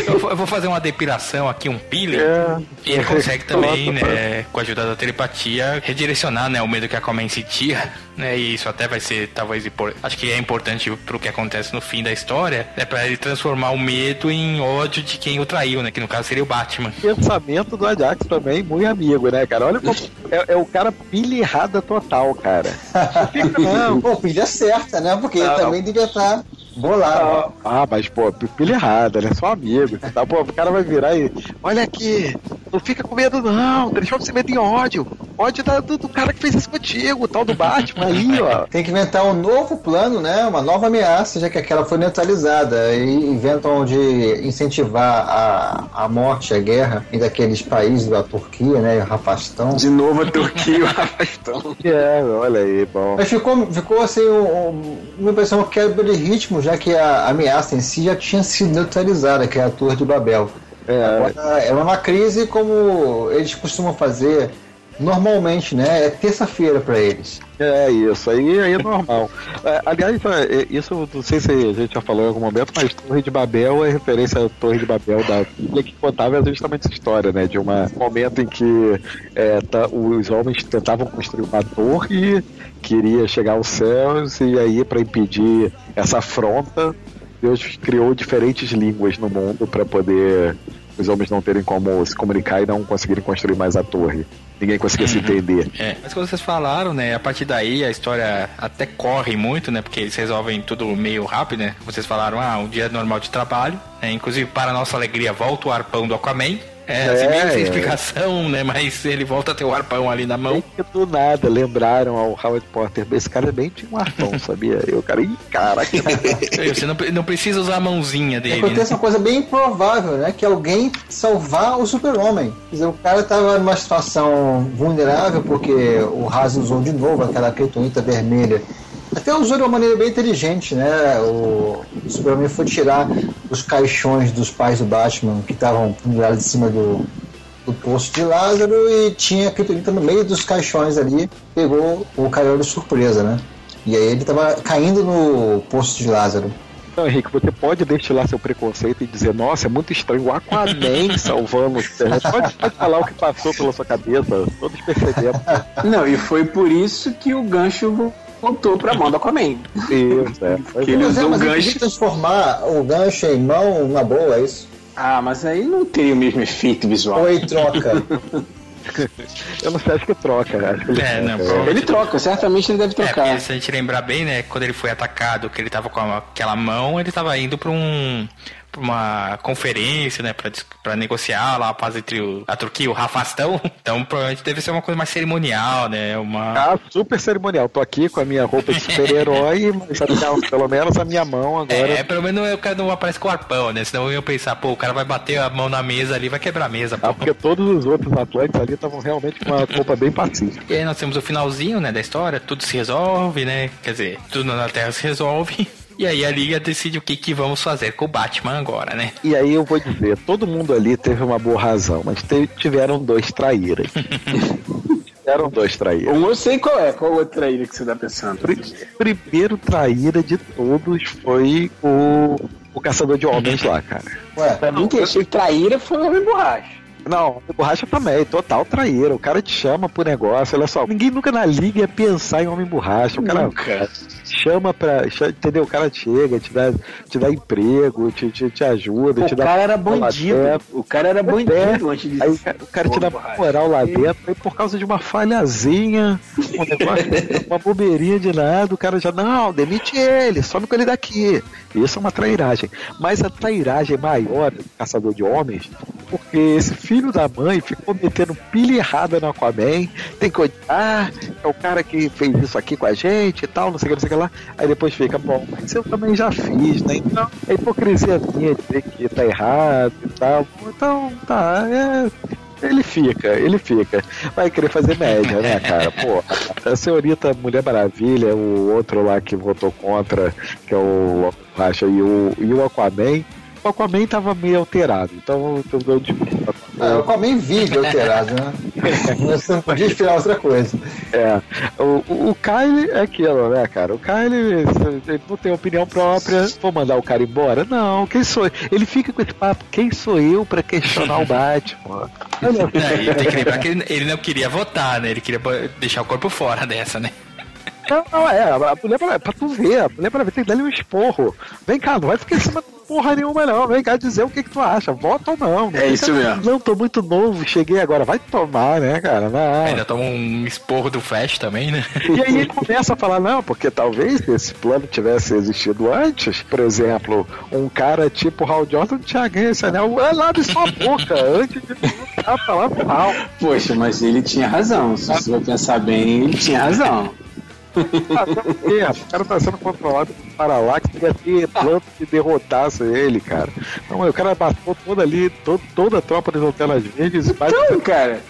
Eu vou- fazer uma depilação aqui, um peeling. É. E ele consegue também, né, com a ajuda da telepatia, redirecionar, né, o medo que a Aquaman sentia, né, e isso até vai ser, talvez, acho que é importante pro que acontece no fim da história, é pra ele transformar o medo em ódio de quem o traiu, né, que no caso seria o Batman. pensamento do Ajax também, muito amigo, né, cara? Olha como é, é o cara pilhirrada total, cara. Não (laughs) não. Pô, pilha certa, né? Porque ele Não. também devia estar bolado. Ah, mas, pô, pilha errada, né? Só amigo. Tá, pô, o cara vai virar e. Olha aqui, não fica com medo, não. Transforma esse medo em ódio. Ódio da- do, do cara que fez isso contigo, o tal do Batman aí, ó. (laughs) Tem que inventar um novo plano, né? Uma nova ameaça, já que aquela foi neutralizada. E inventam de incentivar a, a morte, a guerra em daqueles países da Turquia, né? O Rafastão. De novo a Turquia e o (laughs) Arrastão. É, olha aí, bom. Mas ficou, ficou assim, um, um, uma impressão quebra de ritmo, já que a ameaça em si já tinha sido neutralizada, que é a Torre de Babel. É, Agora, é uma crise como eles costumam fazer normalmente, né? É terça-feira para eles. é isso, aí, aí é normal. (laughs) É, aliás, é, isso não sei se a gente já falou em algum momento, mas Torre de Babel é referência à Torre de Babel da Bíblia que contava justamente essa história, né? De um momento em que é, tá- os homens tentavam construir uma torre que iria chegar aos céus, e aí, para impedir essa afronta, Deus criou diferentes línguas no mundo para poder os homens não terem como se comunicar e não conseguirem construir mais a torre. Ninguém conseguia se entender. (laughs) É, mas como vocês falaram, né, a partir daí a história até corre muito, né, porque eles resolvem tudo meio rápido, né, vocês falaram, ah, um dia normal de trabalho, né, inclusive para nossa alegria volta o arpão do Aquaman, é, assim, É, meio sem é. explicação, né, mas ele volta a ter o arpão ali na mão. E do nada lembraram ao Howard Porter, esse cara bem tinha um arpão, (laughs) sabia? Eu, cara, ih, caraca. (laughs) Você não, não precisa usar a mãozinha dele, né? Acontece uma coisa bem improvável, né? Que alguém salvar o super-homem. Quer dizer, o cara estava numa situação vulnerável porque o Razo usou de novo aquela criptonita vermelha. Até usou de uma maneira bem inteligente, né? O, o Superman foi tirar os caixões dos pais do Batman que estavam pendurados em cima do, do poço de Lázaro e tinha a criptonita no meio dos caixões ali. Pegou o cara de surpresa, né? E aí ele estava caindo no poço de Lázaro. Não, Henrique, você pode destilar seu preconceito e dizer, nossa, é muito estranho o Aquaman (laughs) salvando o Superman. Pode, pode falar o que passou pela sua cabeça, todos percebemos. Não, e foi por isso que o gancho voltou pra mão do Aquaman. Isso, é. (laughs) Que ele é, usou o mas ele gancho. transformar o gancho em mão na boa, é isso? Ah, mas aí não teria o mesmo efeito visual. Ou ele troca. (laughs) Eu não sei, acho que troca. Acho que ele É, troca. não, provavelmente- Ele troca, certamente ele deve É, trocar. porque se a gente lembrar bem, né, quando ele foi atacado, que ele tava com aquela mão, ele tava indo pra um uma conferência, né, pra negociar lá a paz entre o- a Turquia e o Rafastão. (laughs) Então, provavelmente deve ser uma coisa mais cerimonial, né, uma... Ah, super cerimonial. Tô aqui com a minha roupa de super-herói, (laughs) mas minha- pelo menos a minha mão agora. É, pelo menos o cara não aparece com o arpão, né? Senão eu ia pensar, pô, o cara vai bater a mão na mesa ali, vai quebrar a mesa, pô. Ah, porque todos os outros atletas ali estavam realmente com uma roupa bem pacífica. E aí nós temos o finalzinho, né, da história, tudo se resolve, né? Quer dizer, tudo na Terra se resolve. E aí a Liga decide o que, que vamos fazer com o Batman agora, né? E aí eu vou dizer, todo mundo ali teve uma boa razão, mas te- tiveram dois traíras. (laughs) tiveram dois traíras. Um eu sei qual é, qual outra traíra que você tá pensando? Pri- Primeiro traíra de todos foi o, o caçador de homens lá, cara. Ué, Pra mim, quem achei traíra foi o Homem Borracha. Não, o borracha também, total traíra. O cara te chama pro negócio, olha só. Ninguém nunca na liga ia pensar em homem borracha. O cara Nunca. chama pra. Entendeu? O cara chega, te dá, te dá emprego, te, te, te ajuda, te O dá. cara era moral lá bandido. O cara era bandido antes de Aí o cara, o cara te dá moral lá dentro, aí por causa de uma falhazinha, um negócio, (laughs) uma bobeirinha de nada, o cara já, não, demite ele, some com ele daqui. Isso é uma trairagem. Mas a trairagem maior do caçador de homens, porque esse filho da mãe ficou metendo pilha errada no Aquaman, tem que odiar, é o cara que fez isso aqui com a gente e tal, não sei o que, não sei o que lá. Aí depois fica, bom, mas eu também já fiz, né? Então, a hipocrisia minha dizer que tá errado e tal. Então, tá, é. Ele fica, ele fica. Vai querer fazer média, né, cara? Pô, a senhorita Mulher Maravilha, o outro lá que votou contra, que é o Racha, e o, e o Aquaman. O Aquaman tava meio alterado, então eu, eu, eu, é, o Aquaman vive alterado, né? Você não podia esperar outra coisa. É, o, o, Kyle é aquilo, né, cara? O Kyle ele não tem opinião própria. Vou mandar o cara embora? Não, quem sou eu? Ele fica com esse papo, quem sou eu pra questionar o Batman? Olha, É, tem que lembrar que ele, ele não queria votar, né? Ele queria deixar o corpo fora dessa, né? Não, não, é, a mulher pra, pra tu ver, a mulher pra ver, tem que dar-lhe um esporro. Vem cá, não vai ficar em cima de porra nenhuma, não. Vem cá dizer o que, que tu acha. Vota ou não. não É isso mesmo. Não, tô muito novo, cheguei agora. Vai tomar, né, cara? Não. Ainda toma um esporro do Flash também, né? E aí ele começa a falar, não, porque talvez se esse plano tivesse existido antes, por exemplo, um cara tipo Hal Jordan tinha ganho esse anel é lá de sua boca, antes de lutar pra lá pro Hal. Poxa, mas ele tinha razão. Se você pensar bem, ele tinha razão. Ah, sabe o cara tá sendo controlado por Parallax, ia ter plano que derrotasse ele, cara. Não, o cara matou toda ali, todo, toda a tropa das Lanternas Verdes Então, cara,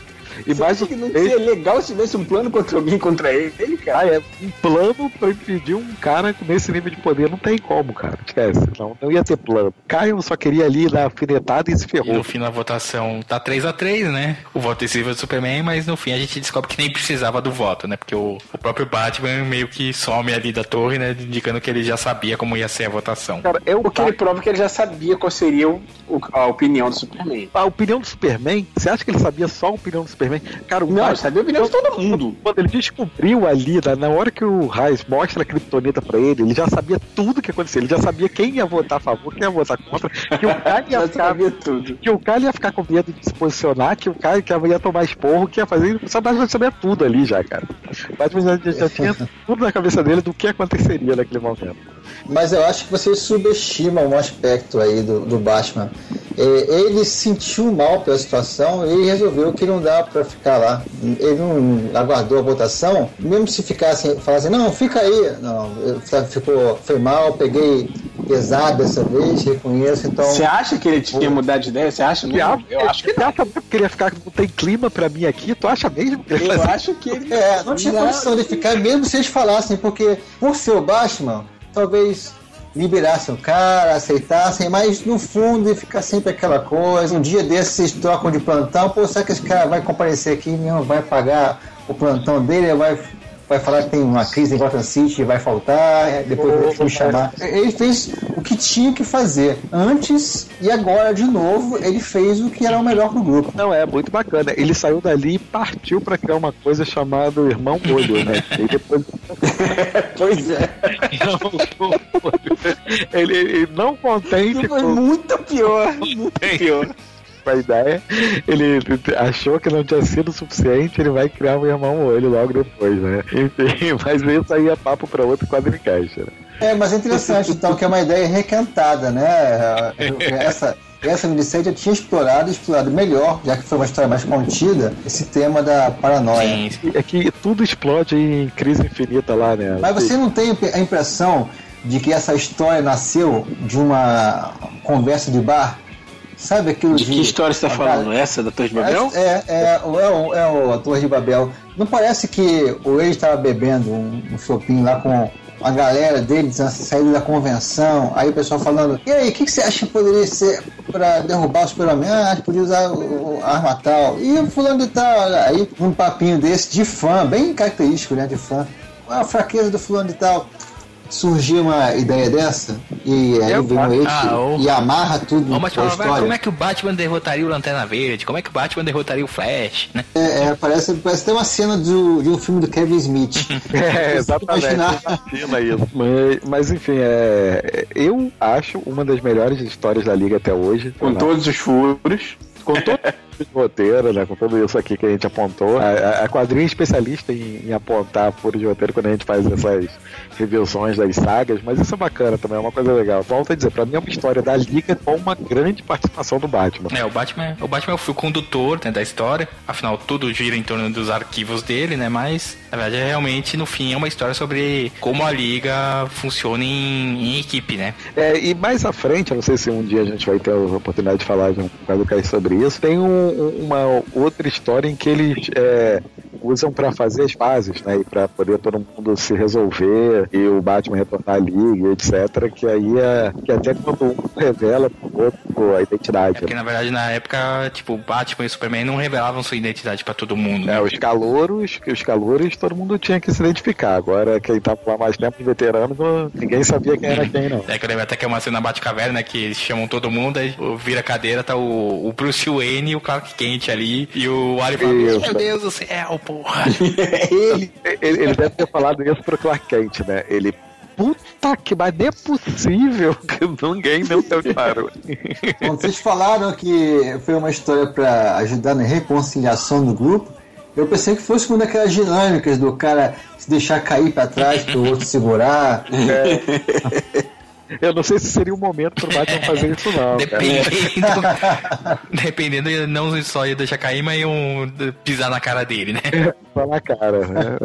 e você mais que não seria legal se tivesse um plano contra alguém contra ele, cara? Ah, é um plano pra impedir um cara com esse nível de poder. Não tem como, cara. Esquece. Não, não ia ter plano. Caio só queria ali dar alfinetada e se E ferrou. no fim da votação tá 3 a 3 né? O voto decisivo do Superman, mas no fim a gente descobre que nem precisava do voto, né? Porque o, o próprio Batman meio que some ali da torre, né? Indicando que ele já sabia como ia ser a votação. Cara, é o Porque ele prova que ele já sabia qual seria o- o- a opinião do Superman. A opinião do Superman, você acha que ele sabia só a opinião do Superman? Cara, o Não, Batman- sabia a opinião de todo mundo. Quando ele descobriu ali, na, hora que o Raiz mostra a criptonita pra ele, ele já sabia tudo que ia acontecer. Ele já sabia quem ia votar a favor, quem ia votar contra, que o (laughs) cara ia Já ficar, que o cara ia ficar com medo de se posicionar, que o cara que ia tomar esporro, que ia fazer. O Batman sabia tudo ali já, cara. O Batman já, já tinha tudo na cabeça dele do que aconteceria naquele momento. Mas eu acho que vocês subestimam um aspecto aí do, do Batman. É, ele se sentiu mal pela situação e resolveu que não dá pra ficar lá. Ele não aguardou a votação, mesmo se ficasse, falasse, não, fica aí. Não, eu- ficou, foi mal, peguei pesado dessa vez, reconheço, então. Você acha que ele tinha mudado de ideia? Você acha mesmo? acha, Eu acho que ele ia ficar, não tem clima pra mim aqui? Tu acha mesmo que Eu acho que ele. É, não tinha condição de ficar, mesmo se eles falassem, porque por ser o Batman, talvez liberassem o cara, aceitassem, mas no fundo ia ficar sempre aquela coisa. Um dia desses trocam de plantão, pô, será que esse cara vai comparecer aqui não vai pagar o plantão dele, vai vai falar que tem uma crise em Gotham City, vai faltar, é, depois vai me chamar. Ele fez o que tinha que fazer antes e agora, de novo, ele fez o que era o melhor pro grupo. Não, é muito bacana. Ele saiu dali e partiu pra criar uma coisa chamada Irmão Olho, né? E depois (laughs) pois é. ele, ele não contente Foi com, muito pior, muito pior. A ideia, ele achou que não tinha sido suficiente, ele vai criar um Irmão Olho logo depois, né? Enfim, (laughs) mas isso aí é papo pra outro quadricast, né? É, mas é interessante, então, que é uma ideia requentada, né? Essa, essa minissérie já tinha explorado e explorado melhor, já que foi uma história mais contida, esse tema da paranoia. Sim. É que tudo explode em crise infinita lá, né? Mas você não tem a impressão de que essa história nasceu de uma conversa de bar? Sabe aquilo de. De que história você está falando? Essa da Torre de Babel? É, é, é, o- é, o, é o a Torre de Babel. Não parece que o ex estava bebendo um, um chopinho lá com a galera deles na saída da convenção, aí o pessoal falando, e aí, o que, que você acha que poderia ser para derrubar o super-homem? Ah, podia usar o, o- arma tal. E o fulano de tal, aí um papinho desse de fã, bem característico, né, de fã. Qual a fraqueza do fulano de tal? Surgiu uma ideia dessa, e aí Eu vem o ex Ah, o- e amarra tudo Ô, mas a história. como é que o Batman derrotaria o Lanterna Verde? Como é que o Batman derrotaria o Flash? Né? É, é, parece, parece ter uma cena do, de um filme do Kevin Smith. (laughs) É, exatamente. Imagina isso. Mas, mas, enfim, é, eu acho uma das melhores histórias da Liga até hoje. Com todos os furos. com todo (laughs) o roteiro, né, com tudo isso aqui que a gente apontou. A, a- quadrinha é especialista em, em apontar furos de roteiro quando a gente faz essas revisões das sagas, mas isso é bacana também, é uma coisa legal. Volto a dizer, pra mim é uma história da Liga com uma grande participação do Batman. É, o Batman, o Batman é o fio condutor né, da história. Afinal, tudo gira em torno dos arquivos dele, né? Mas, na verdade, é realmente, no fim, é uma história sobre como a liga funciona em, em equipe, né? É, e mais à frente, eu não sei se um dia a gente vai ter a oportunidade de falar de um bocado Kai sobre isso, tem um- um- uma outra história em que eles é, usam pra fazer as fases, né? E pra poder todo mundo se resolver e o Batman retornar à liga, etc. Que aí é. Que até quando um revela pro outro a identidade. Porque, na verdade, na época, tipo, o Batman e o Superman não revelavam sua identidade pra todo mundo. É, né? os calouros, os calouros todo mundo tinha que se identificar. Agora, quem tava lá mais tempo, os veteranos, ninguém sabia quem era quem, não. É que eu lembro até que é uma cena na Batcaverna, né, que eles chamam todo mundo, aí vira a cadeira, tá o, o Bruce Wayne e o Clark Kent ali, e o Wally fala, meu Deus do céu, porra. (laughs) Ele, Ele, ele deve ter falado isso pro Clark Kent, né? Ele. Puta que, mas não é possível (laughs) que ninguém não deu claro. quando (laughs) vocês falaram que foi uma história para ajudar na reconciliação do grupo, eu pensei que fosse uma daquelas dinâmicas do cara se deixar cair para trás para o outro segurar. Eu não sei se seria o momento pro Batman fazer isso, não. cara. Dependendo, dependendo, não só ia deixar cair, mas iam pisar na cara dele, né? (laughs) Só na cara, né?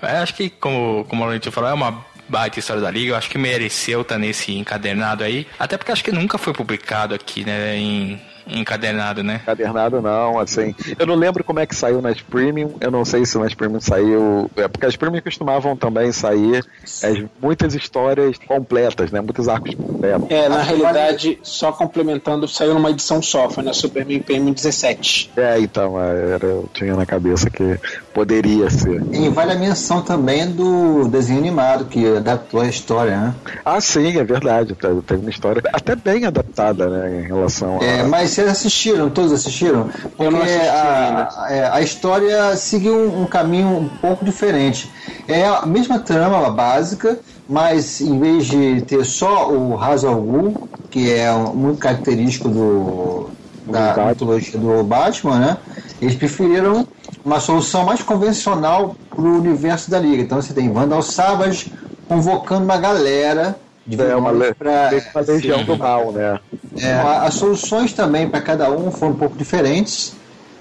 É. É, acho que, como, como a Laurentinho falou, é uma baita história da Liga. Eu acho que mereceu estar nesse encadernado aí. Até porque acho que nunca foi publicado aqui, né? Em encadernado, né? Encadernado não, assim. Eu não lembro como é que saiu nas Premium. Eu não sei se nas Premium saiu. É porque as Premium costumavam também sair as, muitas histórias completas, né? Muitos arcos completos. É, na realidade, só complementando, saiu numa edição só, foi na Superman Premium 17. É, então, é, era, eu tinha na cabeça que poderia ser. E vale a menção também do desenho animado que adaptou a história, né? Ah, sim, é verdade. Tem tem uma história até bem adaptada, né? Em relação a. É, mas vocês assistiram, todos assistiram? Porque Eu não assisti a, é, a história seguiu um, um caminho um pouco diferente. É a mesma trama básica, mas em vez de ter só o Ra's al Ghul, que é muito característico do, da mitologia do Batman, né? Eles preferiram uma solução mais convencional para o universo da Liga. Então você tem Vandal Savage convocando uma galera de É uma, le- pra- legião do mal, né? É, a- as soluções também para cada um foram um pouco diferentes,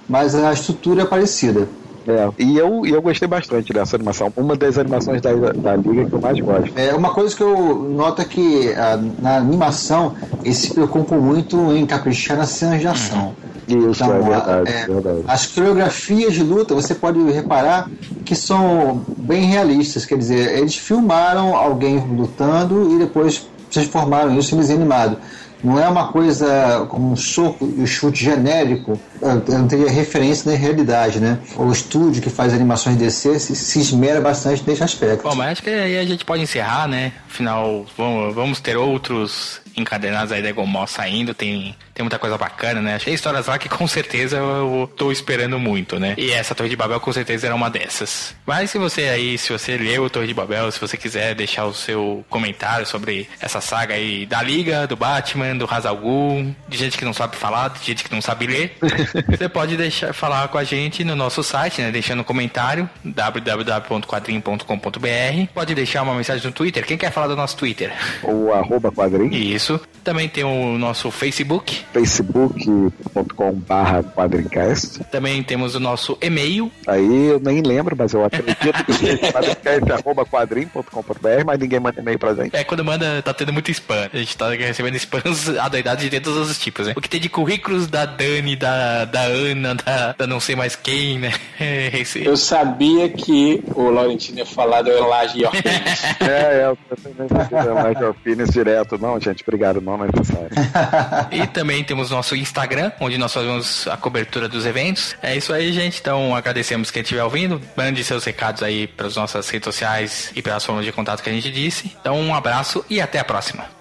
mas a estrutura é parecida. É, e eu, eu gostei bastante dessa animação. Uma das animações da, da Liga que eu mais gosto. É, uma coisa que eu noto é que ah, na animação eles se preocupam muito em caprichar nas cenas de ação. Isso, Então, é verdade, é, é verdade. As coreografias de luta, você pode reparar que são bem realistas. Quer dizer, eles filmaram alguém lutando e depois transformaram isso em desenho animado. Não é uma coisa como um soco e um chute genérico, eu não teria referência nem realidade, né? O estúdio que faz animações DC se, se esmera bastante nesse aspecto. Bom, mas acho que aí a gente pode encerrar, né? Afinal, vamos, vamos ter outros encadenados aí da Egomol saindo, tem, tem muita coisa bacana, né? Achei histórias lá que com certeza eu tô esperando muito, né? E essa Torre de Babel com certeza era uma dessas. Mas se você aí, se você leu Torre de Babel, se você quiser deixar o seu comentário sobre essa saga aí da Liga, do Batman, do Hazal Ghul, de gente que não sabe falar, de gente que não sabe ler, (laughs) você pode deixar falar com a gente no nosso site, né? Deixando um comentário, www.quadrinho.com.br. Pode deixar uma mensagem no Twitter. Quem quer falar do nosso Twitter? O arroba quadrinho. Isso. Também tem o nosso Facebook. facebook.com.br quadrincast. Também temos o nosso e-mail. Aí eu nem lembro, mas eu acredito que seja (laughs) quadrincast.com.br, mas ninguém manda e-mail pra gente. É, quando manda, tá tendo muito spam. A gente tá recebendo spams (laughs) adoidados de todos os tipos, né? O que tem de currículos da Dani, da, da Ana, da, da não sei mais quem, né? (laughs) Esse... Eu sabia que o Laurentino ia falar Elage Orpheus. (laughs) É, é, eu também não mais Orpheus direto. Não, gente, obrigado, não é necessário. E também temos nosso Instagram, onde nós fazemos a cobertura dos eventos. É isso aí, gente. Então agradecemos quem estiver ouvindo. Mande seus recados aí para as nossas redes sociais e pelas formas de contato que a gente disse. Então um abraço e até a próxima.